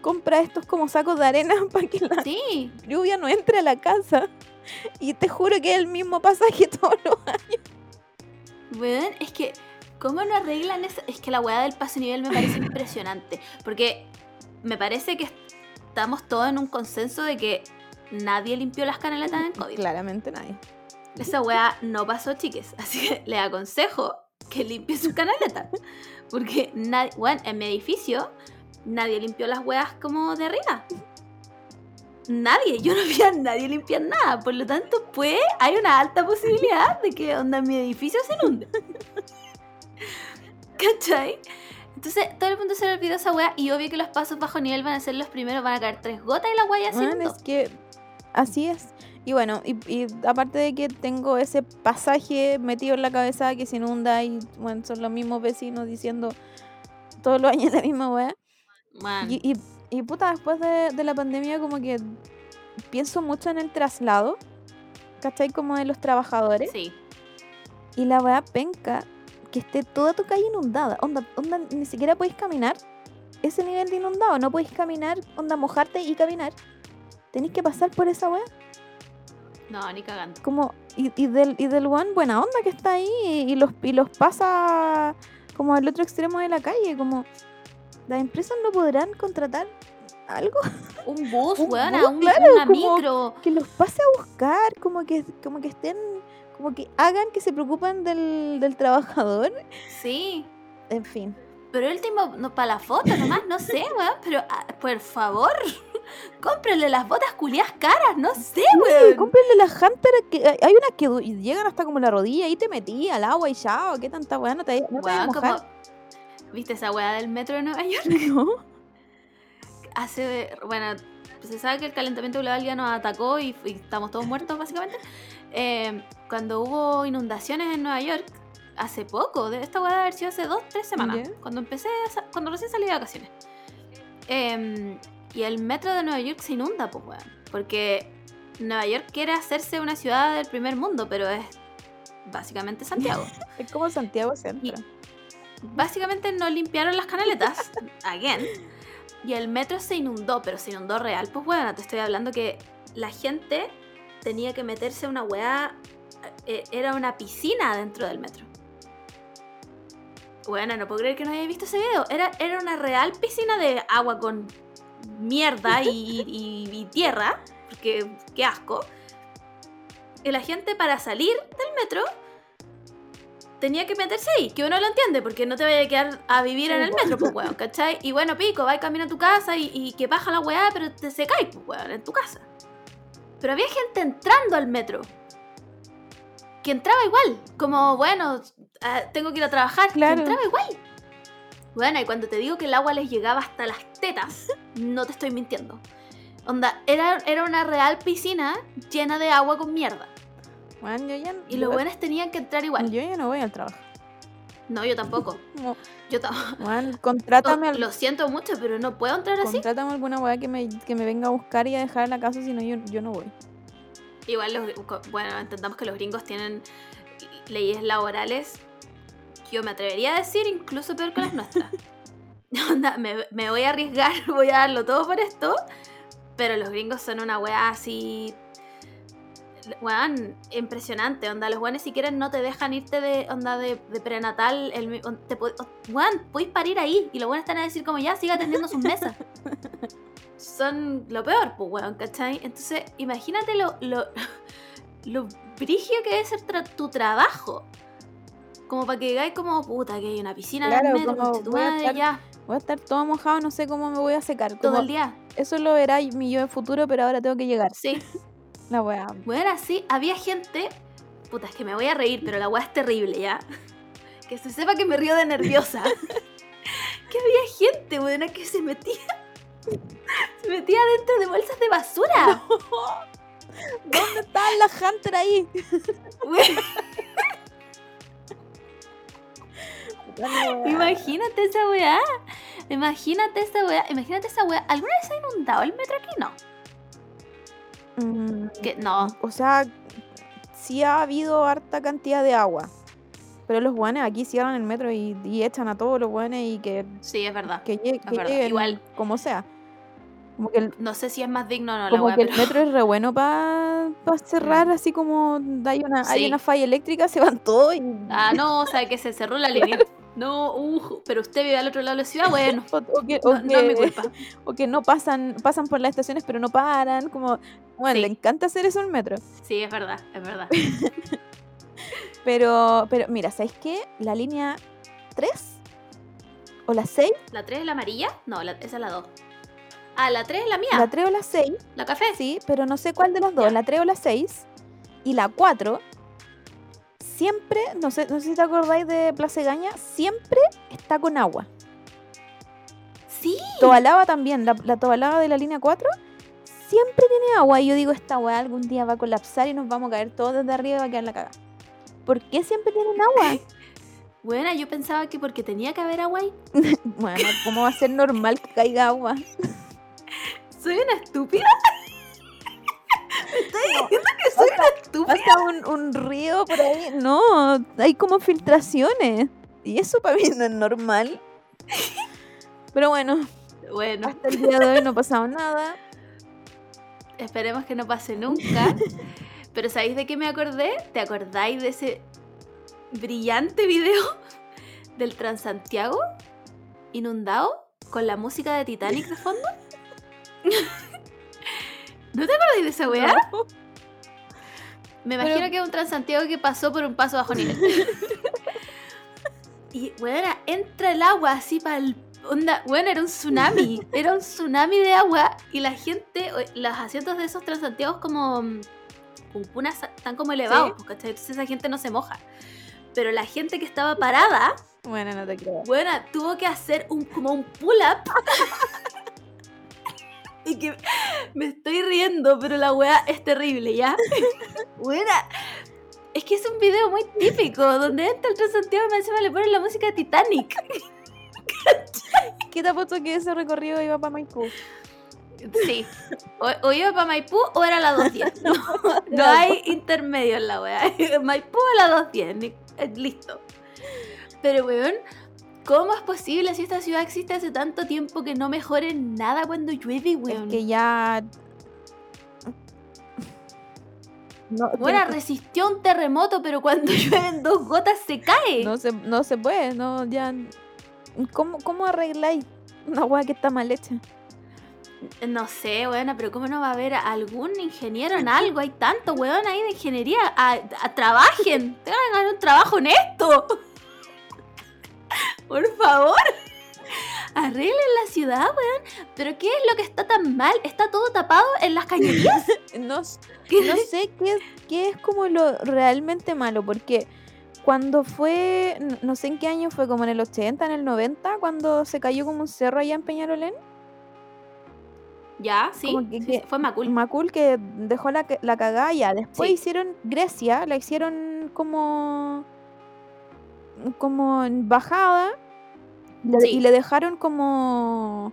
compra estos como sacos de arena para que la Sí, lluvia no entre a la casa. Y te juro que es el mismo pasaje todos los años. weón, es que. ¿Cómo no arreglan eso? Es que la weá del pase nivel me parece impresionante. Porque me parece que estamos todos en un consenso de que nadie limpió las canaletas en COVID. Claramente nadie. Esa weá no pasó, chiques. Así que les aconsejo que limpien sus canaletas. Porque nadie, bueno, en mi edificio nadie limpió las weas como de arriba. Nadie, yo no vi a nadie limpiar nada. Por lo tanto, pues hay una alta posibilidad de que onda mi edificio se inunde. ¿Cachai? Entonces, todo el mundo se le olvidó esa wea y obvio que los pasos bajo nivel van a ser los primeros, van a caer tres gotas y la wea ya se Bueno, es que así es. Y bueno, y, y aparte de que tengo ese pasaje metido en la cabeza que se inunda y bueno, son los mismos vecinos diciendo todos los años la misma weá. Y, y, y puta, después de, de la pandemia como que pienso mucho en el traslado, ¿cachai? Como de los trabajadores. sí. Y la weá penca que esté toda tu calle inundada. Onda, onda, ni siquiera podéis caminar. Ese nivel de inundado. No podéis caminar, onda, mojarte y caminar. Tenéis que pasar por esa weá. No, ni cagando. Como, y, y del, y del one buena onda que está ahí y, y los, y los pasa como al otro extremo de la calle. Como, las empresas no podrán contratar algo Un bus, Un weón, bus, un, claro, una como- micro. que los pase a buscar, como que, como que estén, como que hagan que se preocupen del, del trabajador. Sí. En fin. Pero último, no, para la foto nomás, no sé, weón. Pero ah, por favor, cómprenle las botas culiadas caras, no sé, Sí, weón. cómprenle las Hunter, que hay- unas que llegan hasta como la rodilla y te metí al agua y chao, qué tanta weá, no te, no te Weón, como. ¿Viste esa weá del metro de Nueva York? No. Hace. Bueno, se sabe que el calentamiento global ya nos atacó y, y estamos todos muertos, básicamente. Eh, cuando hubo inundaciones en Nueva York, hace poco, de esta weá debe haber sido hace dos, tres semanas, cuando empecé, a cuando recién salí de vacaciones. Eh, y el metro de Nueva York se inunda, pues weón. Porque Nueva York quiere hacerse una ciudad del primer mundo, pero es básicamente Santiago. Es como Santiago Centro. Básicamente no limpiaron las canaletas, again. Y el metro se inundó, pero se inundó real. Pues bueno, te estoy hablando que la gente tenía que meterse a una weá. eh, Era una piscina dentro del metro. Bueno, no puedo creer que no haya visto ese video. Era, era una real piscina de agua con mierda y, y- y tierra. Porque qué asco. Y la gente para salir del metro tenía que meterse ahí, que uno lo entiende, porque no te vaya a quedar a vivir en el metro, pues weón, ¿cachai? Y bueno, pico, va camino a tu casa y, y que baja la weá, pero te se cae, pues weón, en tu casa. Pero había gente entrando al metro. Que entraba igual, como, bueno, ah, tengo que ir a trabajar, Claro. que entraba igual. Bueno, y cuando te digo que el agua les llegaba hasta las tetas, no te estoy mintiendo. Onda, era, era una real piscina llena de agua con mierda. Bueno, yo ya, Y los buenos tenían que entrar igual. yo ya no voy al trabajo. No, yo tampoco. Como, Yo tampoco. Juan, contrátame, al- Lo siento mucho, pero no puedo entrar así. contrátame alguna weá que me, que me venga a buscar y a dejar en la casa, si no yo, yo no voy. Igual, los, bueno, entendamos que los gringos tienen leyes laborales yo me atrevería a decir incluso peor que las nuestras. Onda, me, me voy a arriesgar, voy a darlo todo por esto, pero los gringos son una weá así... Weón, impresionante, onda, los weones si quieren no te dejan irte de onda de, de prenatal, el, te, weón, podéis parir ahí, y los weones están a decir como ya, siga atendiendo sus mesas. Son lo peor, pues, weón, ¿cachai? Entonces, imagínate lo, lo, lo brigio que debe ser tra- tu trabajo. Como para que digáis como, puta, que hay una piscina en Claro, el metro, como voy a estar ya, Voy a estar todo mojado, no sé cómo me voy a secar. todo como- el día. Eso lo verá mi yo en futuro, pero ahora tengo que llegar. Sí. La weá. Bueno, así, había gente, puta, es que me voy a reír, pero la weá es terrible, ¿ya? Que se sepa que me río de nerviosa. que había gente, weona, que se metía. Se metía dentro de bolsas de basura. ¿Dónde estaban las Hunter ahí? Imagínate esa weá. Imagínate esa weá. Imagínate esa weá. ¿Alguna vez se ha inundado el metro aquí? No. Mm, Que no. o sea, sí ha habido harta cantidad de agua. Pero los guanes aquí cierran el metro y, y echan a todos los guanes y que, Sí, es verdad. que, llegue- que verdad. lleguen Igual. como sea. Como que el, No sé si es más digno o no la como weá, que el metro es re bueno para cerrar, así como hay una, hay una falla eléctrica, se van todos y... Ah, no, o sea, que se cerró la línea. No, uh, pero usted vive al otro lado de la ciudad, bueno. O, o que, o No, no es mi que- culpa. o que no pasan, pasan por las estaciones pero no paran, como... Bueno, Sí. le encanta hacer eso al metro. Sí, es verdad, es verdad. Pero, pero mira, ¿sabéis qué? La línea 3 o la 6, ¿La 3 es la amarilla? No, la- esa es la 2. Ah, la 3 es la mía. la 3 o la 6, La café. sí, pero no sé cuál de las dos, Ya. la 3 o la 6 y la 4, siempre, no sé, no sé si te acordáis de Plaza Gaña, siempre está con agua. Sí. Tobalaba también, la, la Tobalaba de la línea 4 siempre tiene agua. Y yo digo, esta weá algún día va a colapsar y nos vamos a caer todos desde arriba y va a quedar la cagada. ¿Por qué siempre tienen agua? Bueno, yo pensaba que porque tenía que haber agua ahí. bueno, ¿cómo va a ser normal que caiga agua? Soy una estúpida. Me estoy diciendo que soy una estúpida. Pasa un, un río por ahí. No, hay como filtraciones. Y eso para mí no es normal. Pero bueno, Bueno, hasta el día de hoy no ha pasado nada. esperemos que no pase nunca. Pero ¿sabéis de qué me acordé? ¿Te acordáis de ese brillante video del Transantiago inundado con la música de Titanic de fondo? ¿No te acordáis de esa weá? Me imagino que es un Transantiago que pasó por un paso bajo nivel. y, bueno, entra el agua así para el... Onda, bueno, era un tsunami. Era un tsunami de agua y la gente, los asientos de esos Transantiagos como... mm, están como elevados, Sí. pues, ¿cachai? Entonces esa gente no se moja. Pero la gente que estaba parada, Bueno, no te creo. bueno, tuvo que hacer un, como un pull-up. Y que me estoy riendo, pero la weá es terrible, ¿ya? Buena. Es que es un video muy típico, donde entra el Transantiago y me encima le ponen la música de Titanic. ¿Qué te apuesto que ese recorrido iba para Maipú? Sí. O, o iba para Maipú o era la 210. No, no hay intermedio en la weá. Maipú o la 210. ni- eh, Listo. Pero, weón, ¿cómo es posible si esta ciudad existe hace tanto tiempo que no mejore nada cuando llueve, Es weón? que ya. No, Bueno, que- resistió un terremoto, pero cuando llueven dos gotas se cae. no, se, no se puede, no, ya. ¿Cómo, cómo arregláis una hueá que está mal hecha? No sé, weona, pero ¿cómo no va a haber algún ingeniero en algo? Hay tanto, weón, ahí de ingeniería. A, a- trabajen, tengan un trabajo honesto. Por favor. Arreglen la ciudad, weón. Pero ¿qué es lo que está tan mal? ¿Está todo tapado en las cañerías? No, s- ¿Qué- no sé qué, qué es como lo realmente malo, porque cuando fue, no sé en qué año fue, como en el 80, en el 90, cuando se cayó como un cerro allá en Peñarolén, Ya, sí, Como que- sí, que- sí, fue Macul. Macul que dejó la, la cagada ya. Después Sí. hicieron Grecia, la hicieron como como en bajada Sí. y le dejaron como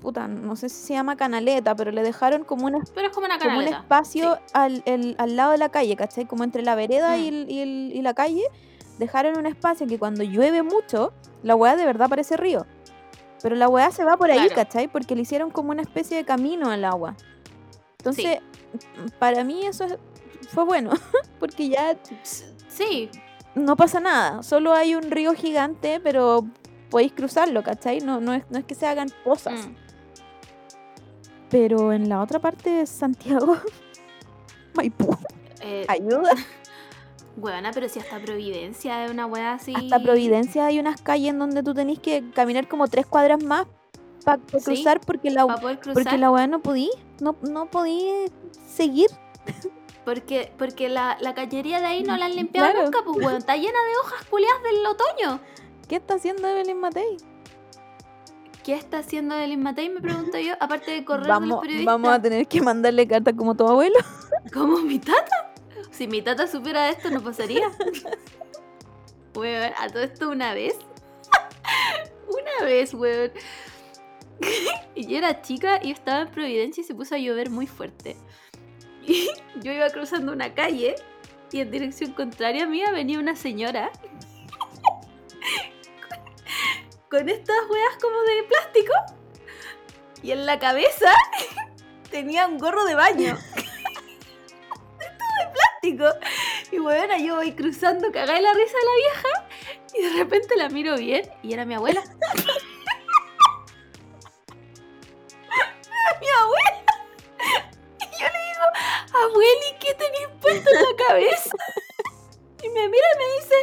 puta, no sé si se llama canaleta, pero le dejaron como un, es- Pero es como una como un canaleta. espacio al, el- al lado de la calle, ¿cachai? Como entre la vereda y, Mm. el- y el- y la calle, dejaron un espacio que cuando llueve mucho, la weá de verdad parece río. Pero la weá se va por ahí. ¿cachai? Porque le hicieron como una especie de camino al agua. Entonces, para mí eso es- fue bueno, porque ya Sí, no pasa nada. Solo hay un río gigante, pero podéis cruzarlo, ¿cachai? No, no, es, no es que se hagan pozas. mm. Pero en la otra parte de Santiago, Maipú, Eh, ayuda. Weona, pero si hasta Providencia es una weá así. Hasta Providencia hay unas calles en donde tú tenés que caminar como tres cuadras más para cruzar porque la, cruzar. porque la weá no podí. No, no podí seguir. Porque, porque la, la cañería de ahí no la han limpiado Claro. nunca, pues weón. Está llena de hojas culiadas del otoño. ¿Qué está haciendo Evelyn Matei? ¿qué está haciendo Elin Matei? Me pregunto yo, aparte de correr de los Vamos, periodistas. vamos a tener que mandarle carta como tu abuelo. ¿Cómo mi tata? Si mi tata supiera esto, no pasaría. Weón, a todo esto una vez. una vez, weón. y yo era chica y estaba en Providencia y se puso a llover muy fuerte. Y yo iba cruzando una calle y en dirección contraria a mía venía una señora con estas weas como de plástico y en la cabeza tenía un gorro de baño. plástico. Y bueno, yo voy cruzando, cagada de la risa de la vieja y de repente la miro bien y era mi abuela. Era mi abuela. Abueli, ¿qué tenías puesto en la cabeza? Y me mira y me dice,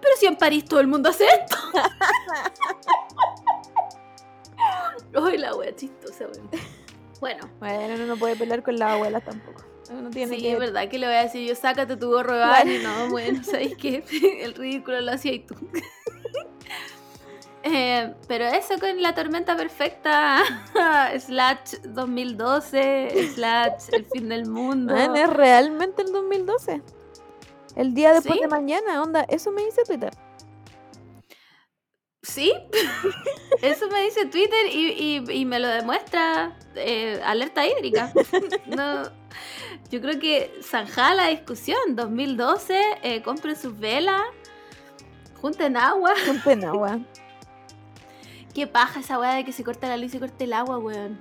pero si en París todo el mundo hace esto. Ay, la wea chistosa, weón. Bueno, Bueno, uno no puede pelear con las abuelas tampoco. Uno tiene sí, que. es verdad que le voy a decir yo, sácate tu gorro de baño. No, bueno, ¿sabéis qué? El ridículo lo hacías tú. Eh, pero eso con la tormenta perfecta, slash 2012, slash el fin del mundo. Man, es realmente el 2012. El día después ¿Sí? de mañana, onda. Eso me dice Twitter. Sí, eso me dice Twitter y, y- y me lo demuestra eh, alerta hídrica. No, yo creo que zanjada la discusión. 2012, eh, compren sus velas, junten agua. Pena, weón. Qué paja esa weá de que se corta la luz y se corte el agua, weón.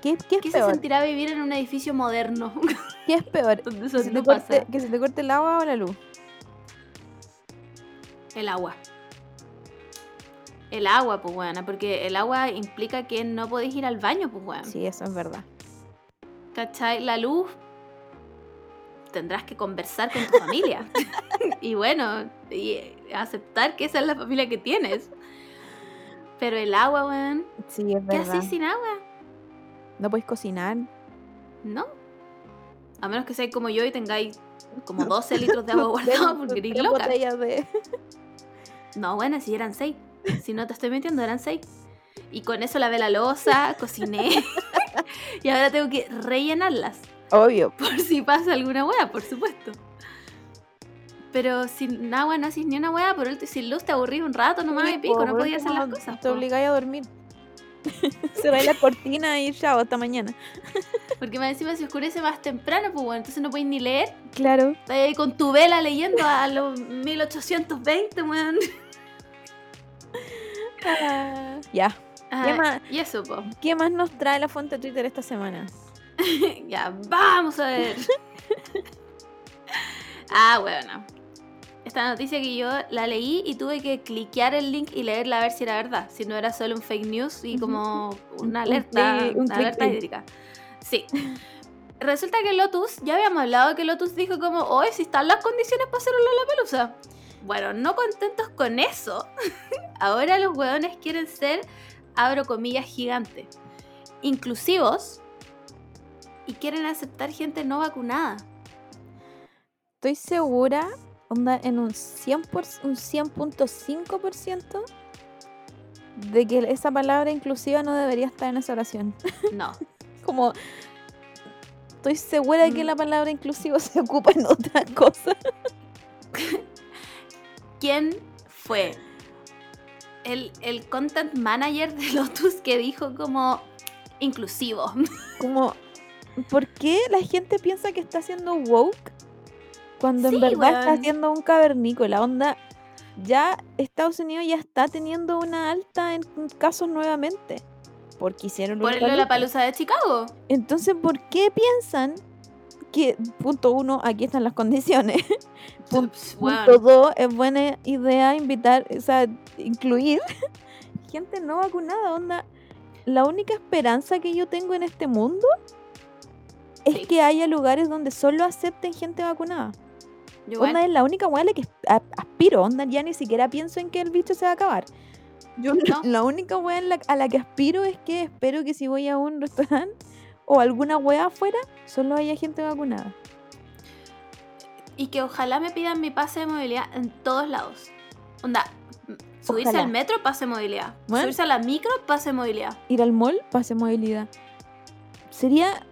¿Qué, qué es ¿Qué se peor? sentirá vivir en un edificio moderno? ¿Qué es peor? Que se, te corte, pasa? que se te corte el agua o la luz. El agua. El agua, pues weón, porque el agua implica que no podéis ir al baño, pues weón. Sí, eso es verdad. ¿Cachai? La luz tendrás que conversar con tu familia. y bueno, y aceptar que esa es la familia que tienes. Pero el agua, weón. Sí, es ¿Qué verdad. haces sin agua? No podéis cocinar. No. A menos que seáis como yo y tengáis como 12 litros de agua guardados porque eres loca. botellas de... No, bueno, si eran 6. Si no te estoy mintiendo, eran 6. Y con eso lavé la losa, cociné. y ahora tengo que rellenarlas. Obvio. Por si pasa alguna wea, por supuesto. Pero sin agua no haces ni una wea, por último, sin luz te aburrís un rato nomás y pico, po, no podías hacer las cosas. Te po. obligáis a dormir. Cerráis la cortina y chao, hasta mañana. Porque más encima se oscurece más temprano, pues bueno, entonces no podéis ni leer. Claro. Estás ahí con tu vela leyendo a los 1820, weón. Ya. Ah, y eso, pues. ¿Qué más nos trae la fuente Twitter esta semana? ya, vamos a ver. ah, bueno. Esta noticia que yo la leí y tuve que cliquear el link y leerla a ver si era verdad. Si no era solo un fake news y como Un- una un alerta, un una alerta hídrica. Sí. Resulta que Lotus, ya habíamos hablado que Lotus dijo como, hoy si están las condiciones para hacer un Lollapalooza. Bueno, no contentos con eso, ahora los hueones quieren ser, abro comillas, gigantes, inclusivos y quieren aceptar gente no vacunada. Estoy segura, onda, en un 100%, un 100.5% de que esa palabra inclusiva no debería estar en esa oración. No. Como, estoy segura de que Mm. la palabra inclusivo se ocupa en otra cosa. ¿Quién fue el, el content manager de Lotus que dijo como inclusivo? Como, ¿por qué la gente piensa que está haciendo woke cuando Sí, en verdad está weón. haciendo un cavernícola? Onda, ya Estados Unidos ya está teniendo una alta en casos nuevamente. Porque hicieron Por el Lollapalooza. Lollapalooza de Chicago. Entonces, ¿por qué piensan que, punto uno, aquí están las condiciones? Bueno, Punto dos, es buena idea invitar, o sea, incluir gente no vacunada, onda. La única esperanza que yo tengo en este mundo es Sí. que haya lugares donde solo acepten gente vacunada. Yo Onda es la única weá a la que aspiro, onda ya ni siquiera pienso en que el bicho se va a acabar. Yo No. la única weá la- a la que aspiro es que espero que si voy a un restaurante o alguna weá afuera, solo haya gente vacunada. Y que ojalá me pidan mi pase de movilidad en todos lados. Onda, Subirse Ojalá. al metro, pase movilidad. Bueno. Subirse a la micro, pase movilidad. Ir al mall, pase movilidad. Sería.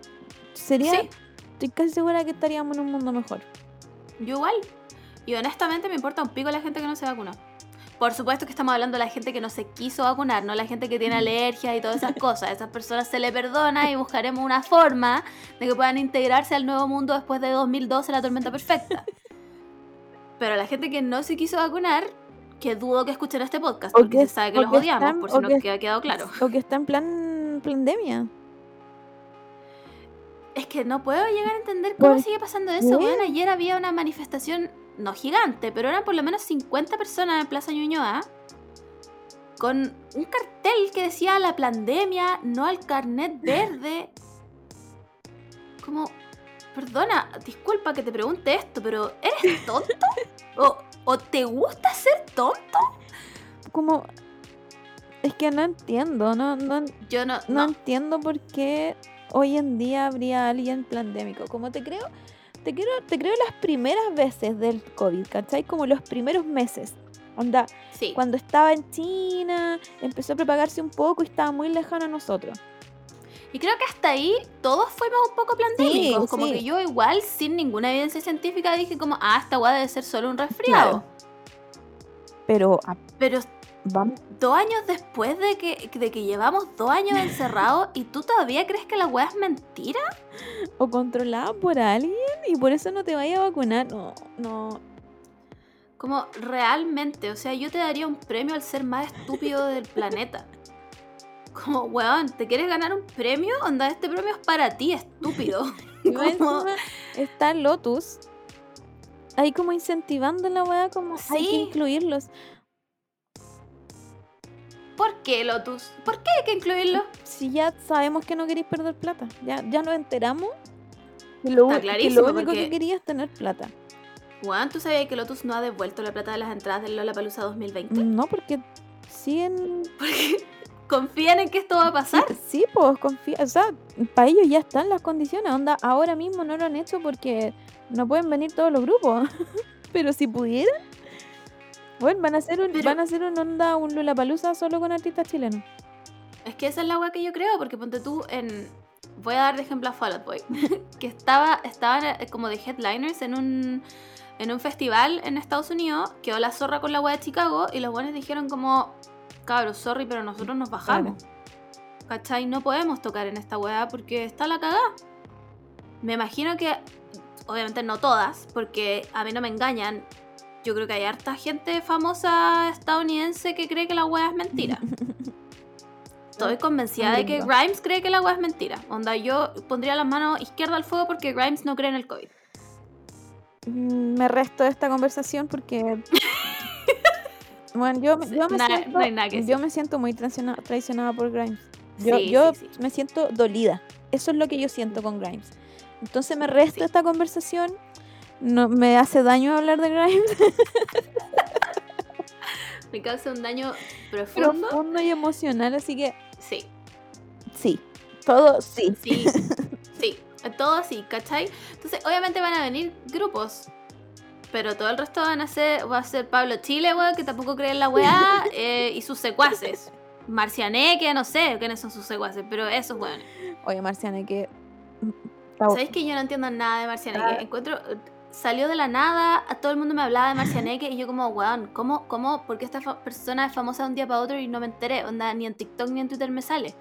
Sería. Sí, Estoy casi segura que estaríamos en un mundo mejor. Yo igual. Y honestamente me importa un pico la gente que no se vacuna. Por supuesto que estamos hablando de la gente que no se quiso vacunar, no la gente que tiene alergias y todas esas cosas. A esas personas se le perdona y buscaremos una forma de que puedan integrarse al nuevo mundo después de 2012, la tormenta perfecta. Pero la gente que no se quiso vacunar, que dudo que escuchen este podcast, porque que- se sabe que los odiamos, están- por si no que- queda quedado claro. O que está en plan pandemia. Es que no puedo llegar a entender cómo ¿Por sigue pasando eso. Bueno, ayer había una manifestación, no gigante, pero eran por lo menos 50 personas en Plaza Ñuñoa con un cartel que decía la pandemia, no al carnet verde. Como, perdona, disculpa que te pregunte esto, pero ¿eres tonto? ¿O, o te gusta ser tonto? Como. Es que no entiendo, no, no, Yo no, no no. entiendo por qué hoy en día habría alguien pandémico. Como te creo, te creo, te creo las primeras veces del COVID, ¿cachai? Como los primeros meses. Onda, Sí. cuando estaba en China, empezó a propagarse un poco y estaba muy lejano a nosotros. Y creo que hasta ahí todos fuimos un poco pandémicos. Sí, como sí. que yo igual, sin ninguna evidencia científica, dije como, ah, esta weá debe ser solo un resfriado. Claro. Pero ah, Pero vamos, dos años después de que, de que llevamos dos años encerrados y tú todavía crees que la weá es mentira. o controlada por alguien y por eso no te vayas a vacunar. No, no. Como realmente, o sea, yo te daría un premio al ser más estúpido del planeta. Como, weón, ¿te quieres ganar un premio? Onda, este premio es para ti, estúpido. Como- está Lotus ahí como incentivando la weá como hay que Sí. incluirlos. ¿Por qué, Lotus? ¿Por qué hay que incluirlo? Si ya sabemos que no queréis perder plata, ya, ya nos enteramos que lo, Está u- que clarísimo, lo único porque- que quería es tener plata. Weón, ¿tú sabías que Lotus no ha devuelto la plata de las entradas del Lollapalooza 2020? No, porque siguen... Porque confían en que esto va a pasar. Sí, pues confía, o sea, para ellos ya están las condiciones, onda, ahora mismo no lo han hecho porque no pueden venir todos los grupos, pero si pudieran, bueno, van a hacer un, Pero- van a hacer un onda, un solo con artistas chilenos. Es que esa es la weá que yo creo, porque ponte tú en. Voy a dar de ejemplo a Fall Out Boy, que estaba, estaban eh, como de headliners en un, en un festival en Estados Unidos, quedó la zorra con la weá de Chicago y los buenos dijeron como, cabros, sorry, pero nosotros nos bajamos. ¿Cachai? No podemos tocar en esta weá porque está la cagada. Me imagino que, obviamente no todas, porque a mí no me engañan. Yo creo que hay harta gente famosa estadounidense que cree que la weá es mentira. Estoy convencida de que. Grimes cree que la weá es mentira. Onda, yo pondría la mano izquierda al fuego porque Grimes no cree en el COVID. Mm, Me resto de esta conversación porque... bueno, yo, yo, me Nada- siento, no hay nada que yo decir. me siento muy traiciona- traicionada por Grimes. Yo, Sí, yo sí, sí. me siento dolida. Eso es lo que yo siento con Grimes. Entonces me resto esta conversación. No, me hace daño hablar de Grimes. Me causa un daño profundo. Profundo y emocional, así que Sí, sí. Todo sí. sí, sí. Todo así, ¿cachai? Entonces, obviamente van a venir grupos. Pero todo el resto van a ser, va a ser Pablo Chile, weón, que tampoco cree en la weá, eh, y sus secuaces. Marcianeque, no sé quiénes son sus secuaces, pero esos weones. Oye, Marciane, que. ¿Sabéis que yo no entiendo nada de Marcianeque? Encuentro. Salió de la nada, a todo el mundo me hablaba de Marcianeque y yo como, weón, ¿cómo, cómo, por qué esta persona es famosa de un día para otro y no me enteré? Onda, ni en TikTok ni en Twitter me sale.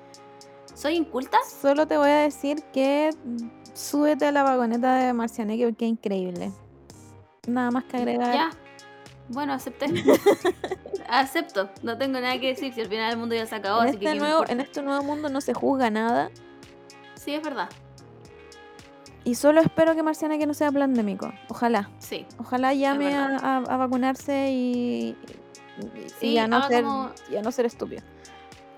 ¿Soy inculta? Solo te voy a decir que súbete a la vagoneta de Marcianeque porque es increíble. Nada más que agregar. Ya. Bueno, acepté. Acepto. No tengo nada que decir si al final el mundo ya se acabó, en, así este ¿qué me nuevo, en este nuevo mundo no se juzga nada. Sí, es verdad. Y solo espero que Marcianeque no sea pandémico. Ojalá. Sí. Ojalá llame a, a- a vacunarse y, y- Sí, y a, no ser, y a no ser estúpido.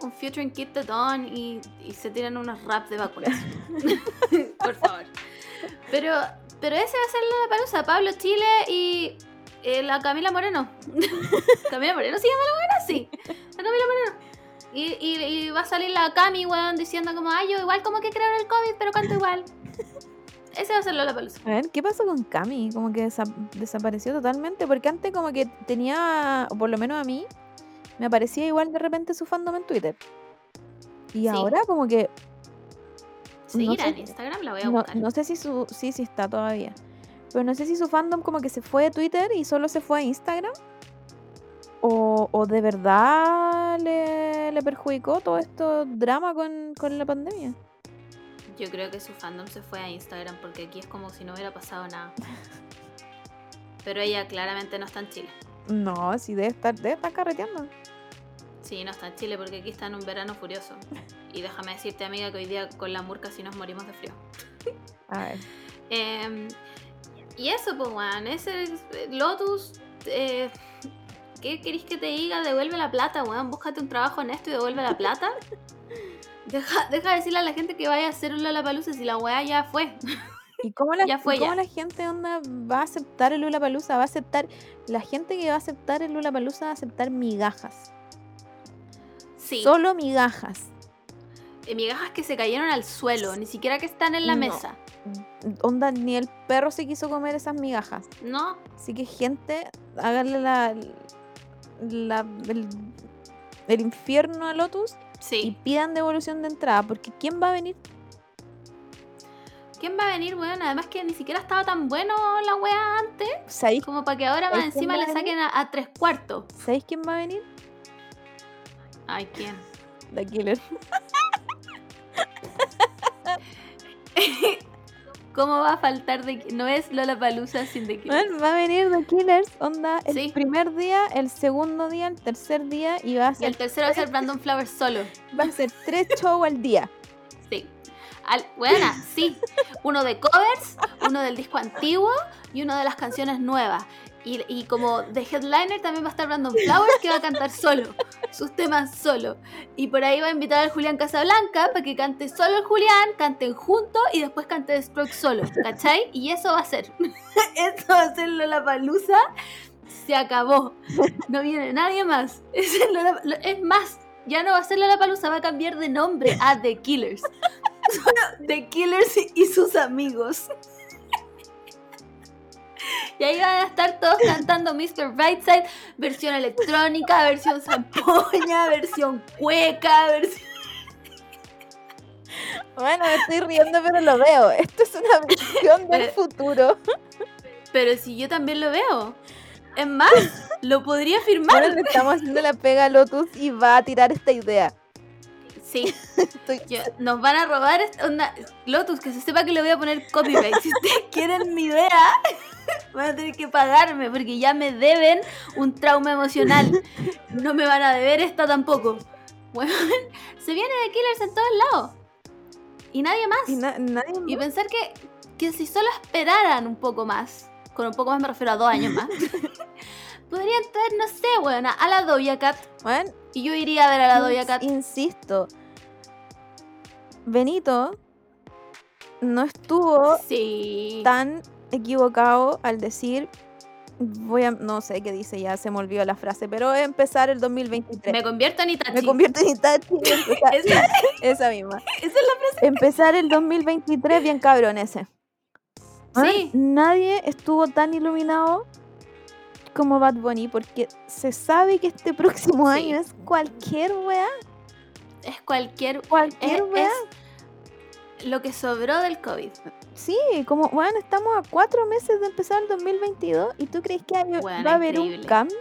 Un featuring Kit the Dawn y, y se tiran unos raps de vacunas. Por favor. Pero, pero ese va a ser la palusa. Pablo Chile y eh, la Camila Moreno. Camila Moreno se llama la buena, sí. La Camila Moreno. Y, y, y va a salir la Cami, weón, diciendo como, ay, yo igual como que creo en el COVID, pero canto igual. Ese va a ser la palusa. A ver, ¿qué pasó con Cami? Como que desa- desapareció totalmente. Porque antes como que tenía, o por lo menos a mí, me aparecía igual de repente su fandom en Twitter. Y Sí. ahora como que Seguirá sé- en Instagram, la voy a no, buscar. no sé si su sí sí está todavía. Pero no sé si su fandom como que se fue de Twitter y solo se fue a Instagram. O, o de verdad le, le perjudicó todo esto drama con, con la pandemia. Yo creo que su fandom se fue a Instagram porque aquí es como si no hubiera pasado nada. Pero ella claramente no está en Chile. No, sí debe estar, debe estar carreteando. Sí, no está en Chile porque aquí está en un verano furioso. Y déjame decirte, amiga, que hoy día con la murca sí nos morimos de frío. A ver. Em, y eso, pues, weón, ese Lotus, eh, ¿qué queréis que te diga? Devuelve la plata, weón, búscate un trabajo honesto y devuelve la plata. Deja, deja de decirle a la gente que vaya a hacer un Lollapalooza si la weá ya fue. ¿Y cómo la, Ya fue cómo ya. la gente onda va a aceptar el Lula Palusa? Va a aceptar. La gente que va a aceptar el Lula Palusa va a aceptar migajas. Sí, Solo migajas. eh, migajas que se cayeron al suelo, ni siquiera que están en la No. mesa. Onda, ni el perro se quiso comer esas migajas. ¿No? Así que, gente, háganle la, la- el, el infierno a Lotus y pidan devolución de entrada. Porque ¿quién va a venir? ¿Quién va a venir, weón? Además que ni siquiera estaba tan bueno la weá antes, ¿Sabéis, como para que ahora más ¿Sabéis quién encima le saquen a, a tres cuartos. ¿Sabéis quién va a venir? Ay, ¿quién? The Killer. ¿Cómo va a faltar de No es Lola Palusa sin de Man, va a venir The Killers, onda, el Sí. primer día, el segundo día, el tercer día y va a Y ser, el tercero va a ser Brandon Flowers solo. va a ser tres shows al día. Sí. Al, buena, sí. Uno de covers, uno del disco antiguo y uno de las canciones nuevas. Y, y como de headliner también va a estar Brandon Flowers que va a cantar solo, sus temas solo. Y por ahí va a invitar al Julián Casablanca para que cante solo el Julián, canten juntos y después cante The Strokes solo, ¿cachai? Y eso va a ser. eso va a ser Lola Palusa. Se acabó. No viene nadie más. Es, Lola- lo- es más, ya no va a ser Lola Palusa, va a cambiar de nombre a The Killers. The Killers y sus amigos. Y ahí van a estar todos cantando Mr. Brightside, versión electrónica, versión zampoña, versión cueca, versión... Bueno, me estoy riendo, pero lo veo. Esto es una visión del Pero- futuro. Pero si yo también lo veo. Es más, lo podría firmar. Bueno, le estamos haciendo la pega a Lotus y va a tirar esta idea. Sí, Estoy... yo- nos van a robar esta onda. Lotus, que se sepa que le voy a poner copyright. Si ustedes quieren mi idea, van a tener que pagarme porque ya me deben un trauma emocional. No me van a deber esta tampoco. Bueno, se viene de Killers en todos lados. Y nadie más. Y na- nadie Y más. pensar que, que si solo esperaran un poco más, con un poco más me refiero a dos años más, podrían traer, no sé, bueno, a la Doja Cat. Bueno, Y yo iría a ver a la Doja Cat. Insisto. Benito no estuvo Sí. tan equivocado al decir voy a no sé qué dice ya se me olvidó la frase pero empezar el 2023 Me convierto en Itachi. me convierto en Itachi empezar- Esa, esa misma esa es la frase. empezar el 2023 bien cabrón ese Weón, Sí. nadie estuvo tan iluminado como Bad Bunny porque se sabe que este próximo Sí. año es cualquier weá Es cualquier. cualquier Es, weá es lo que sobró del COVID. Sí, como, bueno, estamos a cuatro meses de empezar el 2022 y tú crees que hay- va a haber un cambio?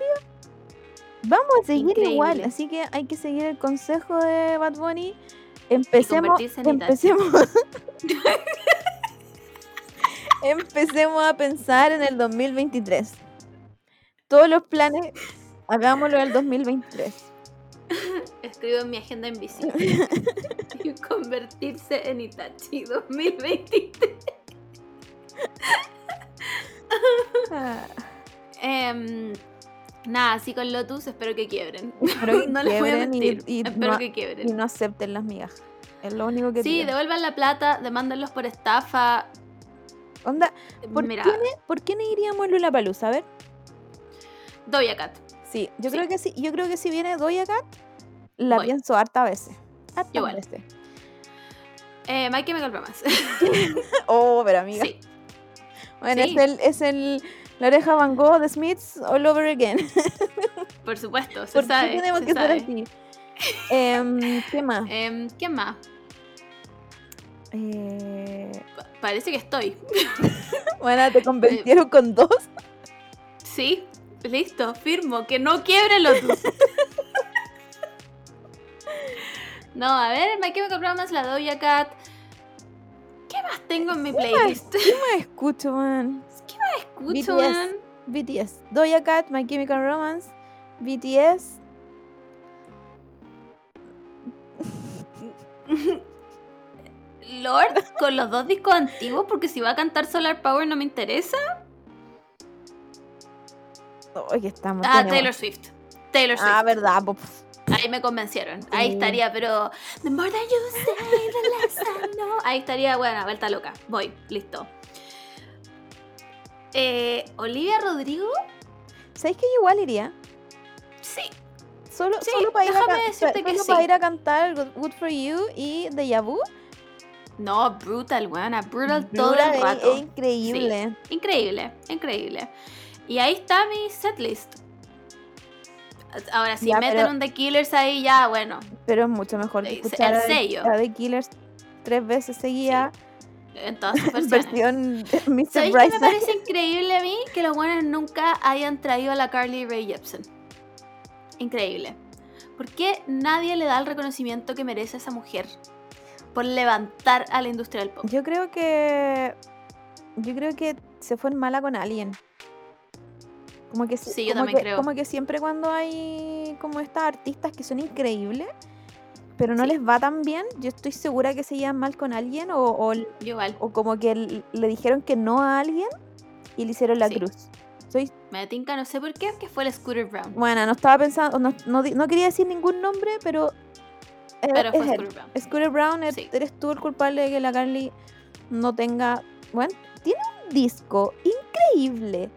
Vamos a seguir Increíble. igual, así que hay que seguir el consejo de Bad Bunny. Empecemos, empecemos, empecemos a pensar en el 2023. Todos los planes, hagámoslo en el 2023. Escribo en mi agenda invisible. y convertirse en Itachi 2023. Ah, Em, nada, así con Lotus espero que quiebren. espero que no les voy a quiebren y- mentir. y espero no- que y quiebren. no acepten las migajas. Es lo único que Sí, devuelvan la plata, demándenlos por estafa. Onda, ¿Por Mira, qué ¿Por qué no iríamos a Lula Palusa? A ver. Doja Cat. Sí, yo Sí. creo que sí. Yo creo que si viene Doja Cat, la Voy. pienso harta veces. Hartas Igual. veces. Eh, My Chemical Romance. Oh, pero amiga. sí. Bueno, Sí. es el, es el La oreja Van Gogh, The Smiths, all over again. Por supuesto, se ¿Por sabe. qué tenemos se que sabe. así? Em, ¿Qué más? Em, ¿Quién más? Eh, Pa- parece que estoy. bueno, te convencieron con dos. Sí, listo, firmo. Que no quiebre Lotus. no, a ver, My Chemical Romance, la Doja Cat. ¿Qué más tengo en mi playlist? ¿Qué más escucho, man? Escucho, BTS. man. BTS. Doja Cat, My Chemical Romance, BTS. Lord con los dos discos antiguos, porque si va a cantar Solar Power no me interesa. Estamos. Ah, tenemos- Taylor Swift. Taylor Swift. Ah, verdad. Ahí me convencieron. Ahí estaría, pero. The more that you say, the less I know. Ahí estaría, bueno, vuelta loca. Voy, listo. Eh, Olivia Rodrigo, ¿Sabéis que yo igual iría? sí. Solo, Sí, solo, para, ir a, decirte que solo sí. para ir a cantar Good, Good For You y Deja Vu. No, brutal, buena, brutal todo Brutal, el es- rato. increíble. Increíble, increíble. Y ahí está mi setlist. Ahora, si Ya, meten pero- un The Killers ahí, ya, bueno, Pero es mucho mejor que El escuchar The- sello. a The Killers tres veces seguida. en todas sus versiones. Versión Mr. ¿Sabéis qué me parece increíble a mí? Que los buenos nunca hayan traído a la Carly Rae Jepsen. Increíble. ¿Por qué nadie le da el reconocimiento que merece a esa mujer? Por levantar a la industria del pop. Yo creo que. Yo creo que se fue en mala con alguien. Como que, Sí, yo como también que- creo. Como que siempre cuando hay como estas artistas que son increíbles, pero no Sí. les va tan bien, yo estoy segura que se llevan mal con alguien o, o, como que le dijeron que no a alguien y le hicieron la Sí. cruz. Soy Me tinca, no sé por qué, que fue el Scooter Brown. Bueno, no estaba pensando, no, no, no quería decir ningún nombre, pero. eh, Pero fue él. Scooter Brown. Scooter Brown, er- Sí. eres tú el culpable de que la Carly no tenga. Bueno, tiene un disco increíble.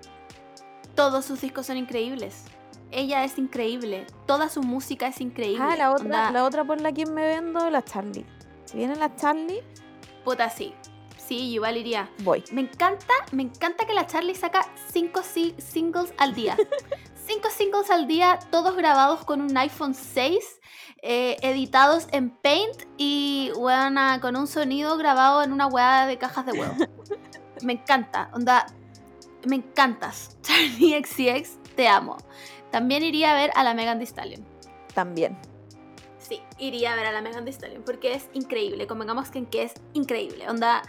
Todos sus discos son increíbles. Ella es increíble. Toda su música es increíble. Ah, la otra, Onda, la otra por la que me vendo, la Charlie. Si viene la Charlie, Puta, sí. Sí, igual iría. voy. Me encanta, me encanta que la Charlie saca cinco si- singles al día. cinco singles al día, todos grabados con un iPhone 6, eh, editados en Paint y con un sonido grabado en una hueá de cajas de huevo. me encanta, onda, me encantas. Charlie XCX, te amo. También iría a ver a la Megan Thee Stallion. También. Sí, iría a ver a la Megan Thee Stallion porque es increíble. Convengamos que, que es increíble. Onda,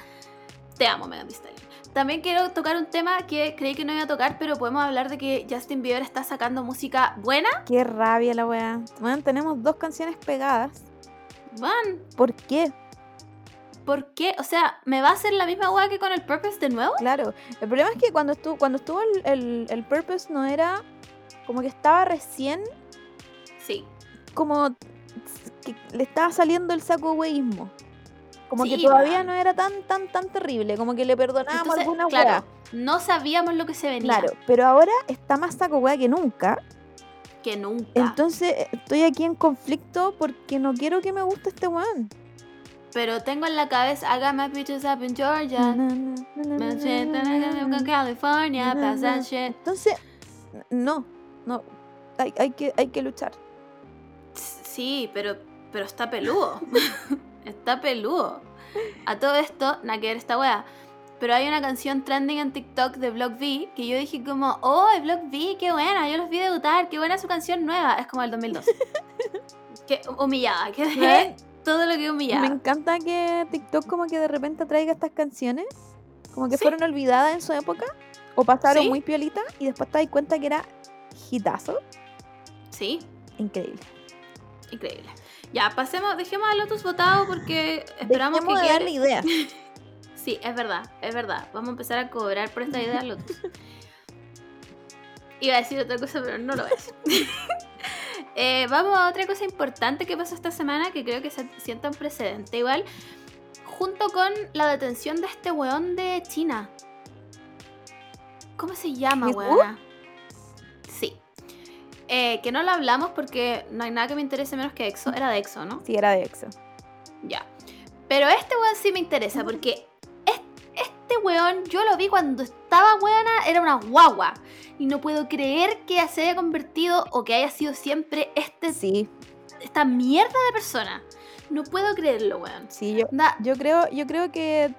te amo, Megan Thee Stallion. También quiero tocar un tema que creí que no iba a tocar, pero podemos hablar de que Justin Bieber está sacando música buena. Qué rabia la weá. Bueno, tenemos dos canciones pegadas. Van, ¿Por qué? ¿Por qué? O sea, ¿me va a hacer la misma hueá que con el Purpose de nuevo? Claro. El problema es que cuando estuvo, cuando estuvo el, el, el Purpose no era. Como que estaba recién Sí, como que le estaba saliendo el saco hueísmo. Como que todavía man. no era tan, tan, tan terrible. Como que le perdonábamos entonces, alguna claro, no sabíamos lo que se venía. Claro, pero ahora está más saco hueá que nunca. Que nunca. Entonces estoy aquí en conflicto porque no quiero que me guste este weón. Pero tengo en la cabeza, I got my bitches up in Georgia. California. Entonces, no, no. Hay, hay, que, hay que luchar. Sí, pero, pero está peludo. está peludo. A todo esto, nada que ver esta wea. Pero hay una canción trending en TikTok de Block V que yo dije como, oh, Block V, qué buena, yo los vi debutar, qué buena su canción nueva. Es como el 2012. que humillada, ¿Ven? Todo lo que Me humillada. encanta que TikTok como que de repente traiga estas canciones. Como que Sí. fueron olvidadas en su época. O pasaron Sí. muy piolita. Y después te das cuenta que era hitazo. Sí, Increíble. increíble. Ya, pasemos, dejemos a Lotus votado porque esperamos Dejemos que de darle ideas. Sí, es verdad, es verdad. Vamos a empezar a cobrar por esta idea, Lotus. Iba a decir otra cosa, pero no lo voy a decir. Eh, vamos a otra cosa importante que pasó esta semana que creo que se sienta un precedente. Igual, junto con la detención de este weón de China. ¿Cómo se llama, weona? Sí. Eh, que no lo hablamos porque no hay nada que me interese menos que EXO. Era de EXO, ¿no? Sí, era de EXO. Ya. Pero este weón sí me interesa porque este weón yo lo vi cuando estaba, weona, era una guagua. Y no puedo creer que se haya convertido o que haya sido siempre este, Sí, esta mierda de persona. No puedo creerlo, weón. sí, yo, Onda, yo creo, yo creo que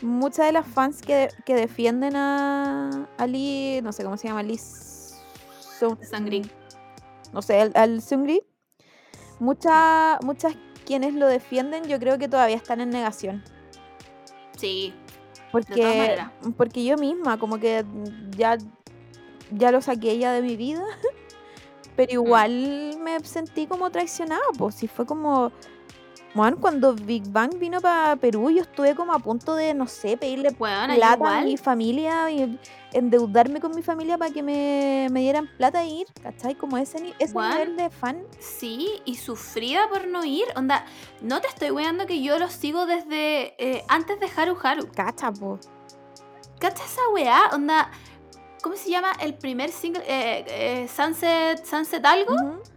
muchas de las fans que, que defienden a, a Lee, no sé cómo se llama, Lee Sangri. no sé, al, al muchas, muchas quienes lo defienden, yo creo que todavía están en negación. Sí, Porque, porque yo misma, como que ya, ya lo saqué ya de mi vida, pero Mm. igual me sentí como traicionada, pues si fue como, bueno, cuando Big Bang vino para Perú, yo estuve como a punto de, no sé, pedirle plata a mi familia y endeudarme con mi familia para que me, me dieran plata e ir, ¿cachai? Como ese, ese Weón. nivel de fan. Sí, y sufrida por no ir. Onda, no te estoy weando que yo los sigo desde eh, antes de Haru Haru. Cacha, po. ¿Cacha esa weá? Onda, ¿cómo se llama el primer single? Eh, eh, Sunset, Sunset algo. Ujú.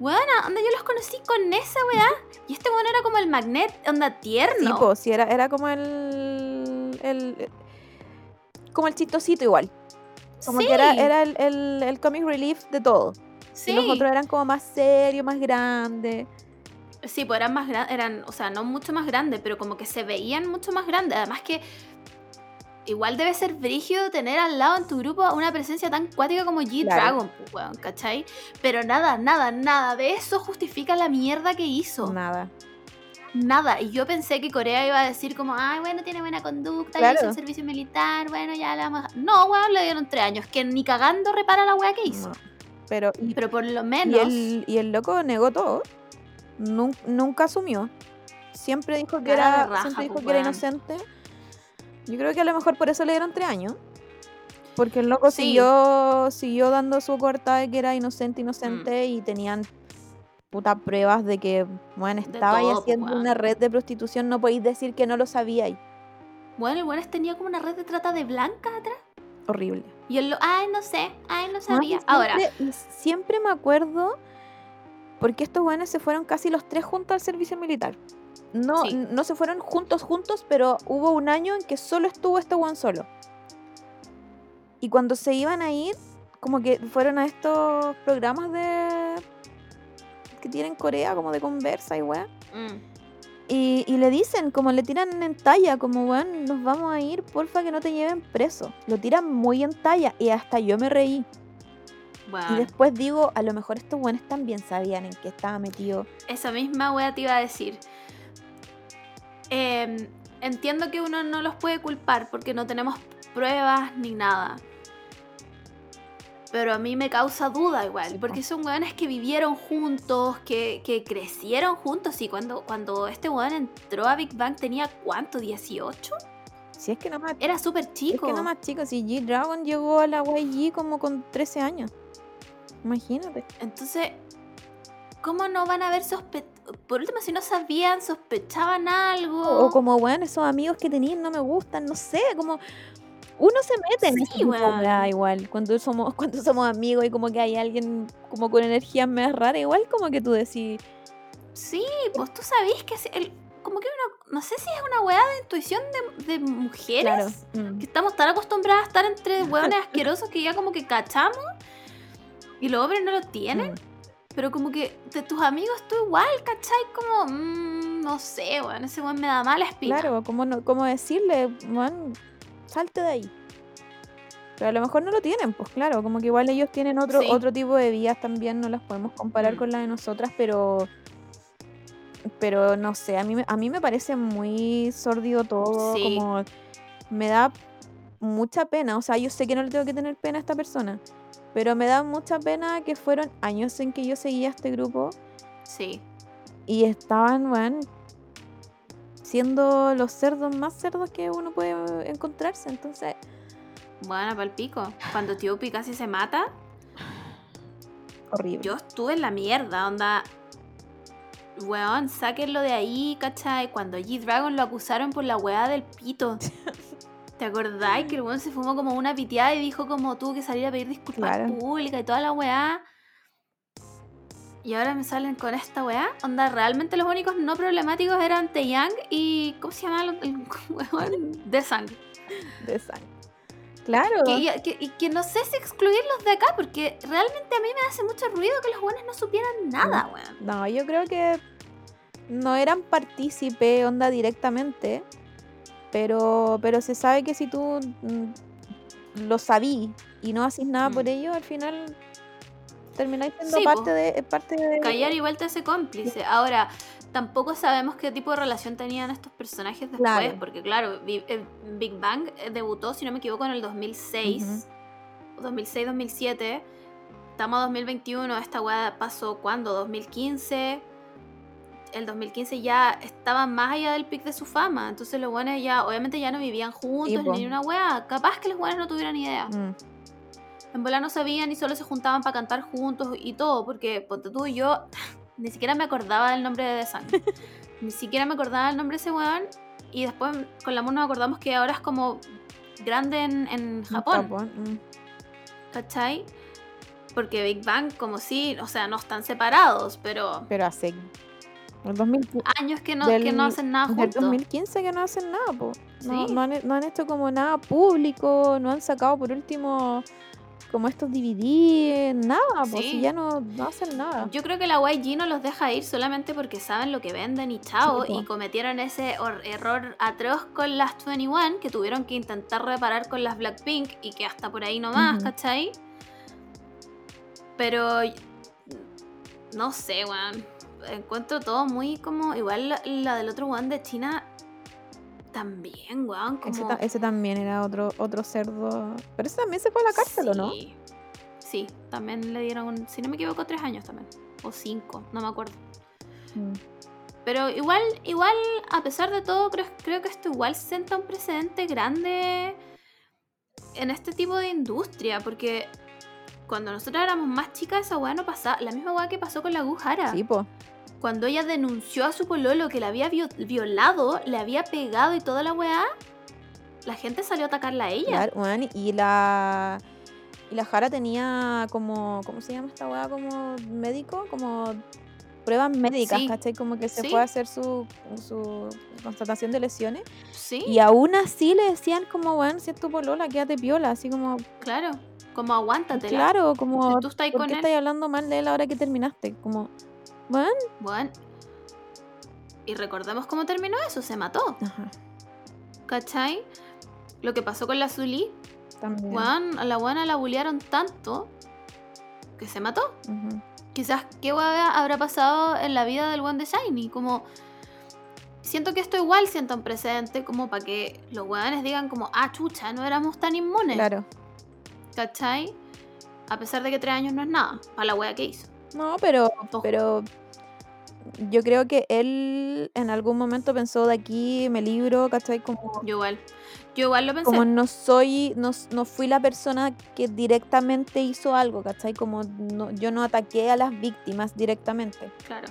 Weona, onda, yo los conocí con esa weá. Y este weón era como el magnet, onda Sí, tierno. po, sí, era, era como el, el- Como el chistosito igual. Como que era, Sí, era el, el, el comic relief de todo. sí. Y los otros eran como más serios, más grandes. Sí, pues eran más grandes, eran, o sea, no mucho más grandes, pero como que se veían mucho más grandes. Además que igual debe ser brígido tener al lado en tu grupo una presencia tan cuática como G-Dragon, ¿cachai? Pero nada, nada, nada de eso justifica la mierda que hizo. Nada. Nada. Y yo pensé que Corea iba a decir como, ay, bueno, tiene buena conducta, Claro. hizo el servicio militar, bueno, ya la vamos a... No, weón, le dieron tres años, que ni cagando repara la weá que hizo. no. Pero, y, Pero por lo y menos... el, y el loco negó todo. Nun- nunca asumió. Siempre dijo que Cara era, raja, siempre dijo que era inocente. Yo creo que a lo mejor por eso le dieron tres años. Porque el loco Sí. siguió, siguió dando su corta de que era inocente, Mm. inocente y tenían puta pruebas de que, bueno, estaba todo, pues, haciendo una red de prostitución, no podéis decir que no lo sabíais. Bueno, el weón tenía como una red de trata de blancas atrás. Horrible. Y él lo, ay, no sé, ay, no y sabía. Ahora, siempre me acuerdo porque estos buenos se fueron casi los tres juntos al servicio militar. No, Sí. no se fueron juntos, juntos, pero hubo un año en que solo estuvo este one solo. Y cuando se iban a ir, como que fueron a estos programas de que tienen Corea, como de conversa y weá. mm, Y, y le dicen, como le tiran en talla, como weón, nos vamos a ir, porfa que no te lleven preso. Lo tiran muy en talla y hasta yo me reí. Y después digo, a lo mejor estos buenos también sabían en qué estaba metido. esa misma wea te iba a decir. Em, entiendo que uno no los puede culpar porque no tenemos pruebas ni nada. Pero a mí me causa duda igual, Sí, porque po. son weones que vivieron juntos, que, que crecieron juntos. Y cuando, cuando este weón entró a Big Bang tenía cuánto, 18? Si es que no más, Era súper es chico. que no más chicos, si G-Dragon llegó a la YG como con 13 años. Imagínate. Entonces, ¿cómo no van a haber sospechado? Por último, si no sabían, sospechaban algo. O como, weón, esos amigos que tenían no me gustan, no sé, como... Uno se mete en Sí, weá igual. Cuando somos, cuando somos amigos y como que hay alguien como con energías más raras, igual como que tú decís, Sí, pues tú sabés que el- como que una, no sé si es una weá de intuición de, de mujeres. claro. mm, Que estamos tan acostumbradas a estar entre hueones asquerosos que ya como que cachamos. Y los hombres no lo tienen. mm. Pero como que de tus amigos tú igual, ¿cachai? Como, mm, no sé, weón, ese weón me da mala espina. Claro, como, no, como decirle, man, salte de ahí. Pero a lo mejor no lo tienen, pues claro, como que igual ellos tienen otro, Sí. otro tipo de vías también, no las podemos comparar Mm. con la de nosotras, pero pero no sé, a mí, me- a mí me parece muy sordido todo, Sí. como me da mucha pena, o sea, yo sé que no le tengo que tener pena a esta persona, pero me da mucha pena que fueron años en que yo seguía este grupo Sí. y estaban, weón, siendo los cerdos más cerdos que uno puede encontrarse. Entonces, Bueno, pa'l pico. Cuando Tiopi casi se mata, horrible. yo estuve en la mierda, onda. Weón, sáquenlo de ahí, ¿cachai? Cuando G-Dragon lo acusaron por la weá del pito. ¿Te acordáis que el weón se fumó como una piteada y dijo como tuvo que salir a pedir disculpas Claro. públicas y toda la weá? Y ahora me salen con esta weá. Onda, realmente los únicos no problemáticos eran Taeyang y. ¿Cómo se llama el, weón? De Sang. De sangre. Claro. Que, y- que- y que no sé si excluirlos de acá, porque realmente a mí me hace mucho ruido que los buenos no supieran nada, weón. No, yo creo que no eran partícipe, onda directamente, pero, pero se sabe que si tú mm, lo sabí y no haces nada por Mm. ello, al final termináis siendo Sí, parte po. de, parte de... Callar igual te hace cómplice. Ahora, tampoco sabemos qué tipo de relación tenían estos personajes después, Claro. porque claro, eh, Big Bang eh, debutó, si no me equivoco, en el 2006, Ujú. 2006-2007. Estamos a 2021, esta weá pasó cuando, 2015. El 2015 ya estaban más allá del pic de su fama, entonces los buenos ya, obviamente ya no vivían juntos ni una weá. Capaz que los buenos no tuvieran idea. Mm, En bola no sabían y solo se juntaban para cantar juntos y todo, porque ponte tú y yo ni siquiera me acordaba del nombre de The Sun. ni siquiera me acordaba del nombre de ese weón. Y después con la amor nos acordamos que ahora es como grande en, en Japón, Japón, mm. ¿cachai? Porque Big Bang, como si, o sea, no están separados, pero Pero hace... El 2015, años que no, Del- que no hacen nada juntos. 2015 que no hacen nada, po. No, Sí. no, han, no han hecho como nada público, no han sacado por último como estos DVD, nada, pues Sí. si ya no, no hacen nada. Yo creo que la YG no los deja ir solamente porque saben lo que venden y chao. Sí, y cometieron ese error atroz con las 21 que tuvieron que intentar reparar con las Blackpink y que hasta por ahí nomás, Ujú. ¿cachai? Pero no sé, weón. Encuentro todo muy como. Igual la, la del otro one de China también, weón. Ese, Como... ta- ese también era otro, otro cerdo. Pero ese también se fue a la cárcel, ¿o no? Sí. Sí, también le dieron, si no me equivoco, tres años también. O cinco, no me acuerdo. Mm. Pero igual, igual, a pesar de todo, creo, creo que esto igual sienta un precedente grande en este tipo de industria, porque cuando nosotros éramos más chicas, esa weá no pasaba. La misma weá que pasó con la Gujara. Sí, po. Cuando ella denunció a su pololo que la había vio- violado, le había pegado y toda la weá, la gente salió a atacarla a ella. Claro, y la. Y la Jara tenía como. ¿Cómo se llama esta weá? Como médico, como pruebas médicas, Sí. ¿cachai? Como que se Sí. fue a hacer su, su constatación de lesiones. Sí, Y aún así le decían como, weón, si es tu polola, quédate piola. Así como, claro. Como aguántatela. claro, como, Si tú estás ¿por con qué él. estás hablando mal de él ahora que terminaste? Como, weón. Bueno. Y recordemos cómo terminó eso, se mató. Ajá, ¿Cachai? Lo que pasó con la Zully, también. weón, a la buena la bullearon tanto que se mató. Ujú. Quizás qué hueá habrá pasado en la vida del one de Shiny. Como. Siento que esto igual sienta un precedente como para que los hueones digan como, ah, chucha, no éramos tan inmunes. Claro. ¿Cachai? A pesar de que tres años no es nada, para la wea que hizo. No, pero, Ojo. pero yo creo que él en algún momento pensó de aquí me libro, ¿cachai? Como, Yo igual. Yo igual lo pensé. como no soy, no, no fui la persona que directamente hizo algo, ¿cachai? Como no- yo no ataqué a las víctimas directamente. Claro.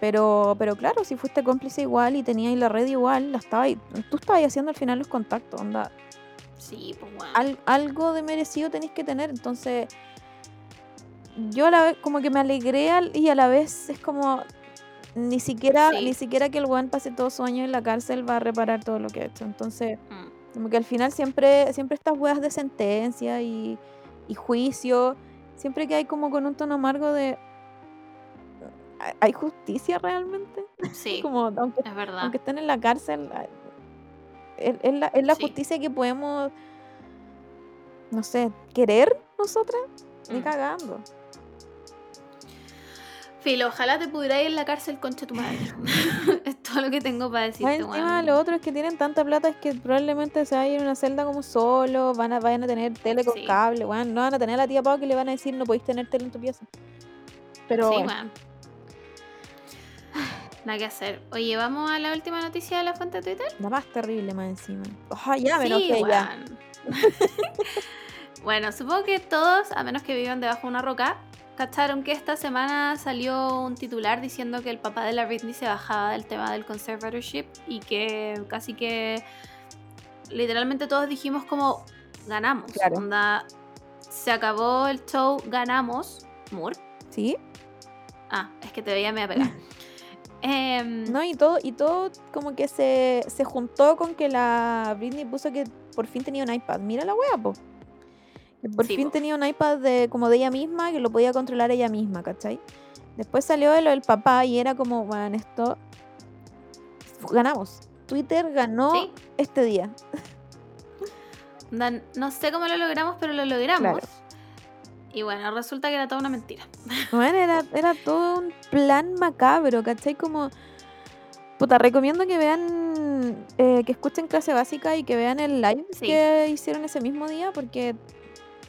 Pero, pero claro, si fuiste cómplice igual y tenías la red igual, la estaba ahí- tú estabas haciendo al final los contactos, onda. Sí, pues bueno. al- algo de merecido tenéis que tener. Entonces, yo a la vez como que me alegré al- y a la vez es como ni siquiera, Sí. ni siquiera que el weón pase todo su año en la cárcel va a reparar todo lo que ha hecho. Entonces, Mm. Como que al final siempre, siempre estas weas de sentencia y, y juicio, siempre que hay como con un tono amargo de ¿hay- ¿hay justicia realmente? Sí, Como aunque es verdad. aunque estén en la cárcel, es, es la, es la Sí. justicia que podemos, no sé, querer nosotras, ni Mm. cagando. Filo, ojalá te pudiera ir en la cárcel, concha tu madre. es todo lo que tengo para decirte, encima, lo otro es que tienen tanta plata es que probablemente se vayan a ir a una celda como solo, van a, vayan a tener tele con Sí. cable, weón, no van a tener a la tía Pau que le van a decir no podéis tener tele en tu pieza. Pero Sí, weón. Nada que hacer. Oye, vamos a la última noticia de la fuente de Twitter. la más terrible más encima. Oh, ya me sí, enojé, ya. bueno, supongo que todos, a menos que vivan debajo de una roca, cacharon que esta semana salió un titular diciendo que el papá de la Britney se bajaba del tema del conservatorship y que casi que literalmente todos dijimos como ganamos. Claro. Onda, se acabó el show, ganamos. Moore. ¿Sí? Ah, es que te veía me pegar. Em, No, y todo, y todo como que se, se juntó con que la Britney puso que por fin tenía un iPad. Mira la wea, po. Por Sí, fin po. tenía un iPad de, como de ella misma, que lo podía controlar ella misma, ¿cachai? Después salió de lo del papá y era como, bueno, esto. Ganamos. Twitter ganó Sí. este día. Onda, No sé cómo lo logramos, pero lo logramos. Claro. Y bueno, resulta que era toda una mentira. Bueno, era, era todo un plan macabro, ¿cachai? Como. Puta, recomiendo que vean, eh, que escuchen clase básica y que vean el live Sí. que hicieron ese mismo día, porque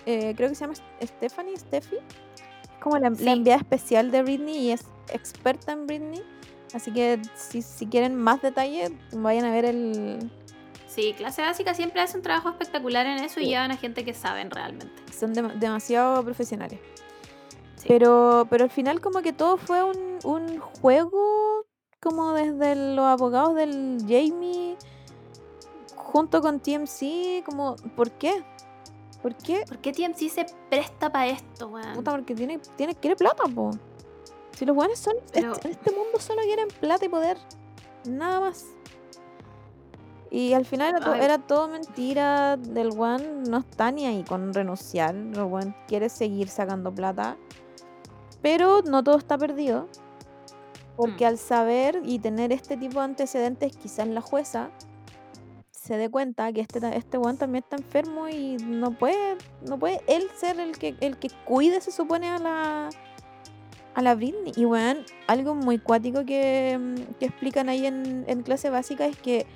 eh, creo que se llama Stephanie, Steffi. Es como la, enviada especial de Britney y es experta en Britney. Así que si, si quieren más detalles, vayan a ver el. Sí, clase básica siempre hace un trabajo espectacular en eso y llevan a gente que saben realmente. Son dem- demasiado profesionales. Sí. Pero, pero al final como que todo fue un, un juego como desde los abogados del Jamie junto con TMC, como ¿por qué? ¿Por qué? ¿Por qué TMC se presta para esto, weón? Puta, porque tiene, tiene, quiere plata, po. Si los buenos son Pero- en este mundo solo quieren plata y poder. Nada más. Y al final era, to- Ay. era todo mentira. Del one no está ni ahí con renunciar. El one quiere seguir sacando plata. Pero no todo está perdido. Porque Mm. al saber y tener este tipo de antecedentes, quizás la jueza se dé cuenta que este, este one también está enfermo y no puede, no puede él ser el que, el que cuide, se supone, a la, a la Britney. Y weón, algo muy cuático que, mm, que explican ahí en, en clase básica es que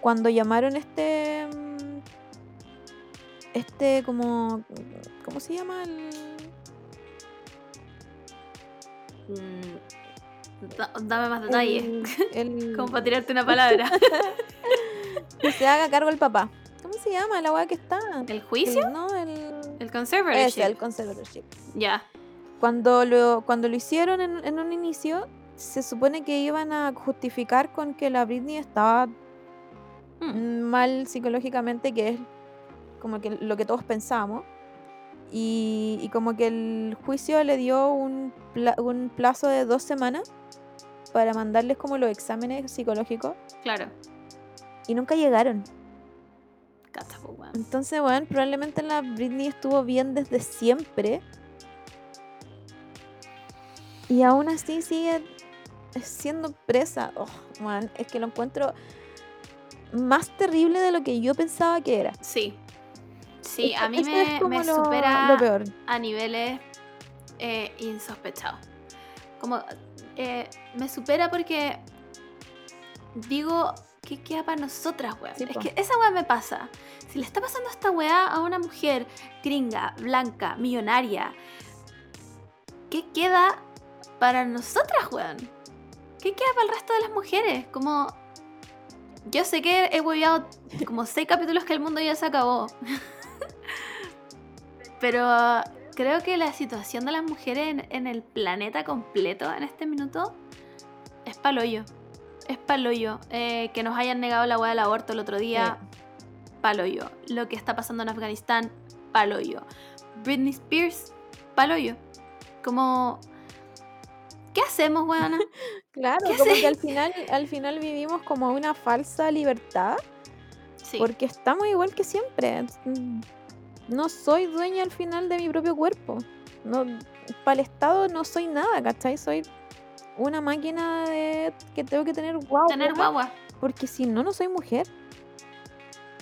cuando llamaron este. mm, Este como. ¿Cómo se llama? El, Mm, da- dame más detalles. el- el- Como para tirarte una palabra. que se haga cargo el papá. ¿Cómo se llama la weá que está? ¿El juicio? El- no, el. El conservatorship. Ese, el conservatorship. Ya. Cuando lo, cuando lo hicieron en, en un inicio, se supone que iban a justificar con que la Britney estaba Mm. mal psicológicamente, que es como que lo que todos pensamos. Y, y como que el juicio le dio un, pla- un plazo de dos semanas para mandarles como los exámenes psicológicos Claro. Y nunca llegaron. Weón. Entonces, bueno, probablemente la Britney estuvo bien desde siempre. Y aún así sigue siendo presa. Oh, man, es que lo encuentro más terrible de lo que yo pensaba que era. Sí. Sí, a mí me, es como me lo- supera lo peor. a niveles eh, insospechados. Como eh, me supera porque digo, ¿qué queda para nosotras, weón? Sí, es po. que esa weá me pasa. Si le está pasando esta weá a una mujer gringa, blanca, millonaria, ¿qué queda para nosotras, weón? ¿Qué queda para el resto de las mujeres? Como. Yo sé que he hueveado como seis capítulos que el mundo ya se acabó. Pero creo que la situación de las mujeres en, en el planeta completo en este minuto es paloyo. Es paloyo. Eh, que nos hayan negado la hueá del aborto el otro día, paloyo. Lo que está pasando en Afganistán, paloyo. Britney Spears, paloyo. Como. ¿Qué hacemos, weona? Claro, ¿Qué como que al final, al final vivimos como una falsa libertad. Sí. Porque estamos igual que siempre. No soy dueña al final de mi propio cuerpo. No, para el Estado no soy nada, ¿cachai? Soy una máquina de que tengo que tener guagua. Tener guagua. Porque si no, no soy mujer.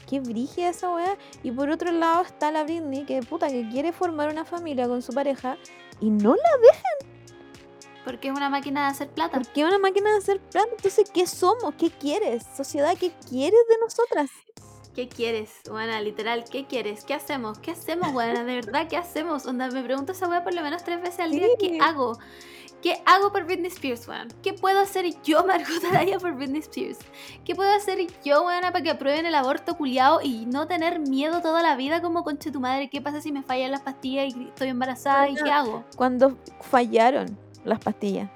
Qué brígida esa weá. Y por otro lado está la Britney, que puta, que quiere formar una familia con su pareja. Y no la Porque es una máquina de hacer plata. porque es una máquina de hacer plata. Entonces, ¿qué somos? ¿Qué quieres? Sociedad, ¿qué quieres de nosotras? ¿Qué quieres, buena? Literal, ¿qué quieres? ¿Qué hacemos? ¿Qué hacemos, buena? De verdad, ¿qué hacemos? Onda, me pregunto esa weá por lo menos tres veces al día. Sí. ¿Qué hago? ¿Qué hago por Britney Spears, weón? ¿Qué puedo hacer yo, Margot Araya, por Britney Spears? ¿Qué puedo hacer yo, weona, para que aprueben el aborto culiado y no tener miedo toda la vida como conche tu madre? ¿Qué pasa si me fallan las pastillas y estoy embarazada? ¿Y qué hago? Cuando fallaron las pastillas.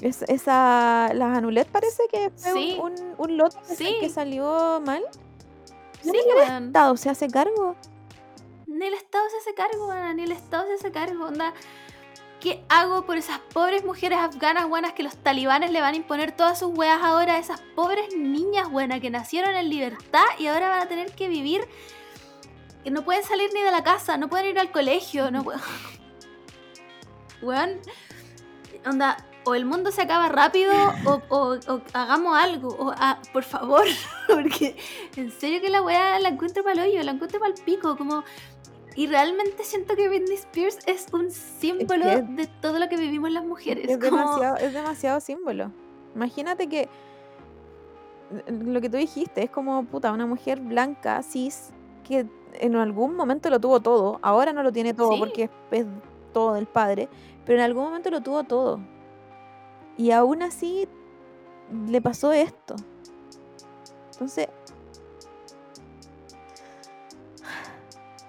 Es- esa, las anulet parece que fue un- Sí. un, un, lote que, Sí. que salió mal. Sí, Ni el weón. Estado se hace cargo. Ni el Estado se hace cargo, weona, ni el Estado se hace cargo. Onda, ¿qué hago por esas pobres mujeres afganas buenas que los talibanes le van a imponer todas sus weas ahora a esas pobres niñas buenas que nacieron en libertad y ahora van a tener que vivir que no pueden salir ni de la casa, no pueden ir al colegio, no pueden... Weón, onda, o el mundo se acaba rápido o, hagamos algo, o, ah, por favor, porque en serio que la weá la encuentro para el hoyo, la encuentro para el pico, como... Y realmente siento que Britney Spears es un símbolo que- de todo lo que vivimos las mujeres. Es como- demasiado, es demasiado símbolo. Imagínate que lo que tú dijiste es como puta, una mujer blanca, cis, que en algún momento lo tuvo todo. Ahora no lo tiene todo Sí. porque es, es todo del padre, pero en algún momento lo tuvo todo. Y aún así le pasó esto. Entonces,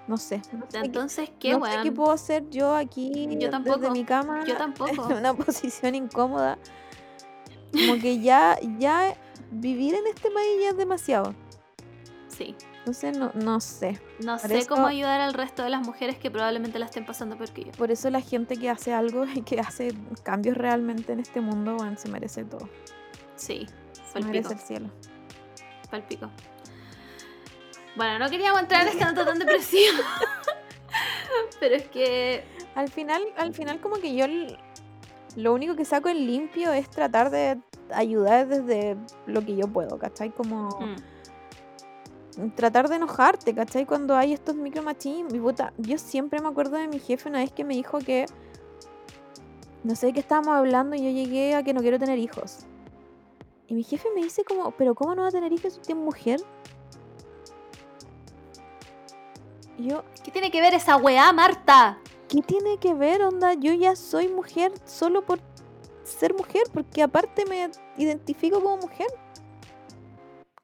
no sé. No sé, qué, Entonces, ¿qué, no sé qué puedo hacer yo aquí Yo desde tampoco, mi cama Yo tampoco. en una posición incómoda. Como que ya, ya vivir en este país ya es demasiado. Sí. Entonces no, no sé. No Por sé eso- cómo ayudar al resto de las mujeres que probablemente la estén pasando peor que yo. Por eso la gente que hace algo y que hace cambios realmente en este mundo, bueno, se merece todo. Sí, Se merece el cielo. Fue el pico. Bueno, no queríamos entrar en esta nota tan depresiva. Pero es que. Al final, al final como que yo lo único que saco en limpio es tratar de ayudar desde lo que yo puedo, ¿cachai? Como mm, tratar de enojarte, ¿cachai? Cuando hay estos micromachismos. Y puta, yo siempre me acuerdo de mi jefe una vez que me dijo que. No sé de qué estábamos hablando y yo llegué a que no quiero tener hijos. Y mi jefe me dice como, pero ¿cómo no va a tener hijos si usted es mujer? Yo, ¿Qué tiene que ver esa weá, Marta? ¿qué tiene que ver, onda? Yo ya soy mujer solo por ser mujer, porque aparte me identifico como mujer.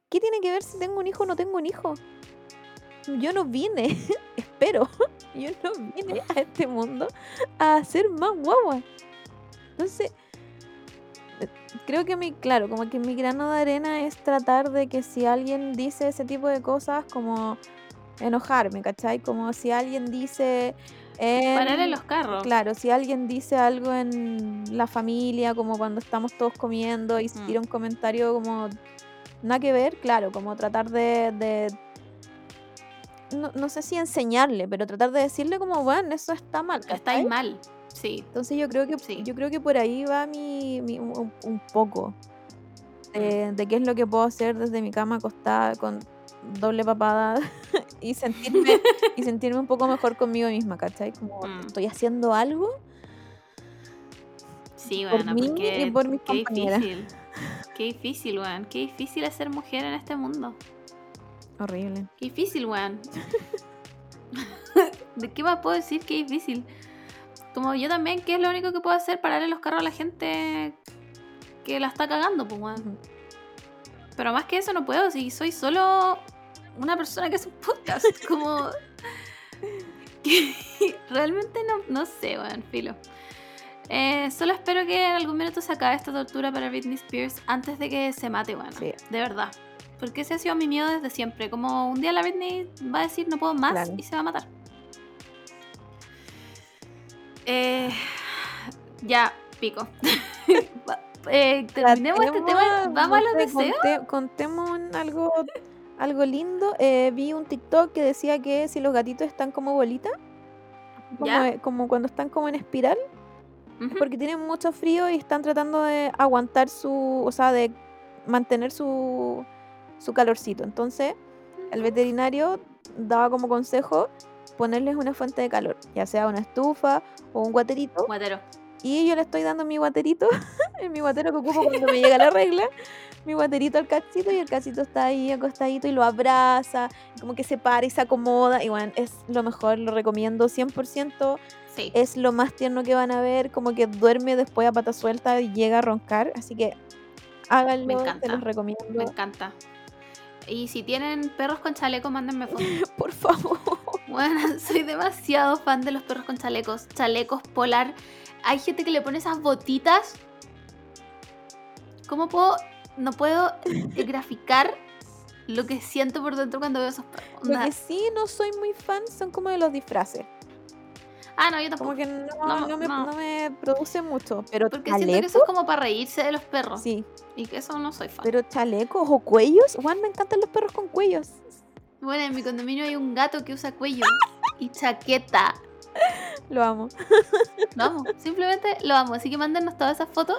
¿Qué tiene que ver si tengo un hijo o no tengo un hijo? Yo no vine, espero, yo no vine a este mundo a hacer más guagua. Entonces, creo que mi, claro, como que mi grano de arena es tratar de que si alguien dice ese tipo de cosas, como enojarme, ¿cachai? Como si alguien dice... en- Pararle los carros. Claro, si alguien dice algo en la familia, como cuando estamos todos comiendo y se Mm. tira un comentario como nada que ver, claro, como tratar de, de- no, no sé si enseñarle, pero tratar de decirle como, bueno, eso está mal. Estáis ¿cachai? mal. Sí. Entonces yo creo que Sí. yo creo que por ahí va mi, mi- un, un poco de, de qué es lo que puedo hacer desde mi cama acostada con doble papada y sentirme y sentirme un poco mejor conmigo misma, ¿cachai? Como Mm. estoy haciendo algo Sí, Por bueno, mí porque y por mis qué compañeras. difícil. Qué difícil, weón. Qué difícil es ser mujer en este mundo. horrible. Qué difícil, weón. ¿De qué más puedo decir? Qué difícil. Como yo también, ¿qué es lo único que puedo hacer? Pararle los carros a la gente que la está cagando, pues, weón. Pero más que eso no puedo, si soy solo una persona que hace un podcast. Como. que realmente no, no sé, weón, filo. Eh, solo espero que en algún minuto se acabe esta tortura para Britney Spears antes de que se mate, weón. Sí. De verdad. Porque ese ha sido mi miedo desde siempre. Como un día la Britney va a decir no puedo más Claro. y se va a matar. Eh, ya, pico. Eh, terminemos este tema. Vamos a los deseos. conte- contemos algo, algo lindo. Eh, vi un TikTok que decía que si los gatitos están como bolitas, como, eh, como cuando están como en espiral, porque tienen mucho frío y están tratando de aguantar su, o sea, de mantener su, su calorcito. Entonces, el veterinario daba como consejo ponerles una fuente de calor, ya sea una estufa o un guaterito. Guatero. Y yo le estoy dando mi guaterito, mi guatero que ocupo cuando me llega la regla, mi guaterito al cachito y el cachito está ahí acostadito y lo abraza, como que se para y se acomoda. Y bueno, es lo mejor, lo recomiendo 100%. Sí. Es lo más tierno que van a ver, como que duerme después a pata suelta y llega a roncar. Así que háganlo, Me encanta. los Me recomiendo. encanta. Y si tienen perros con chaleco, mándenme fotos. Por favor. Bueno, soy demasiado fan de los perros con chalecos. Chalecos polar. Hay gente que le pone esas botitas. ¿Cómo puedo? No puedo eh, graficar lo que siento por dentro cuando veo esos perros. Lo que sí no soy muy fan son como de los disfraces. Ah, no, yo tampoco. Como que no, No, no me, no. me produce mucho. Pero Porque chaleco, siento que eso es como para reírse de los perros. sí. Y que eso no soy fan. Pero chalecos o cuellos, Juan, me encantan los perros con cuellos. Bueno, en mi condominio hay un gato que usa cuello y chaqueta. Lo amo. Lo amo, simplemente lo amo. Así que mándennos todas esas fotos.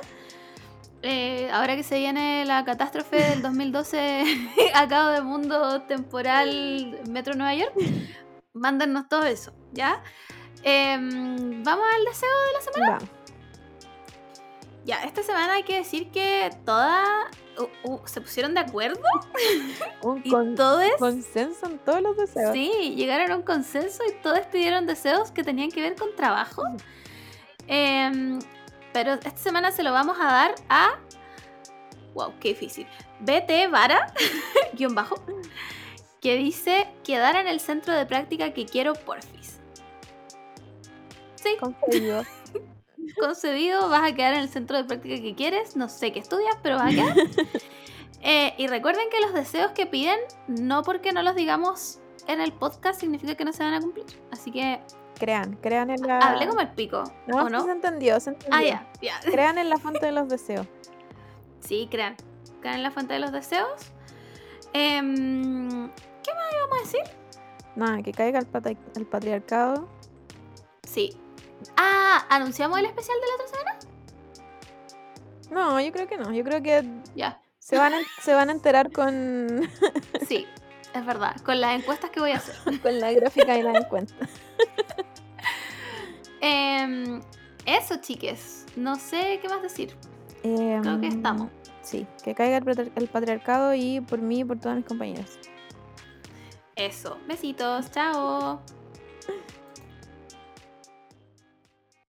Eh, ahora que se viene la catástrofe del 2012 a cabo de mundo temporal Metro Nueva York, mándennos todo eso, ¿ya? Em, Vamos al deseo de la semana. Vamos. Ya, esta semana hay que decir que todas uh, uh, se pusieron de acuerdo Un y con- todos consenso en todos los deseos. Sí, llegaron a un consenso y todos pidieron deseos que tenían que ver con trabajo. Pero esta semana se lo vamos a dar a. Wow, qué difícil. BT Vara, guion bajo, que dice quedar en el centro de práctica que quiero porfis. Sí, Concedido. concedido, vas a quedar en el centro de práctica que quieres. No sé qué estudias, pero vas a quedar. Eh, y recuerden que los deseos que piden, no porque no los digamos en el podcast, significa que no se van a cumplir. Así que Crean, crean en la. hablé como el pico, No, ¿o no? se entendió, se entendió. Ah, ya, ya. Crean en la fuente de los deseos. Sí, crean. Crean en la fuente de los deseos. Em, ¿Qué más íbamos a decir? Nada, que caiga el, pata- el patriarcado. Sí. Ah, ¿anunciamos el especial de la otra semana? No, yo creo que no. Yo creo que Ya, se van a, se van a enterar con, sí, es verdad. Con las encuestas que voy a hacer. con la gráfica y la encuesta. Em, eso, chiques. No sé qué más decir. Creo que estamos. Em, Sí, que caiga el, el patriarcado y por mí y por todos mis compañeros. Eso. Besitos. Chao.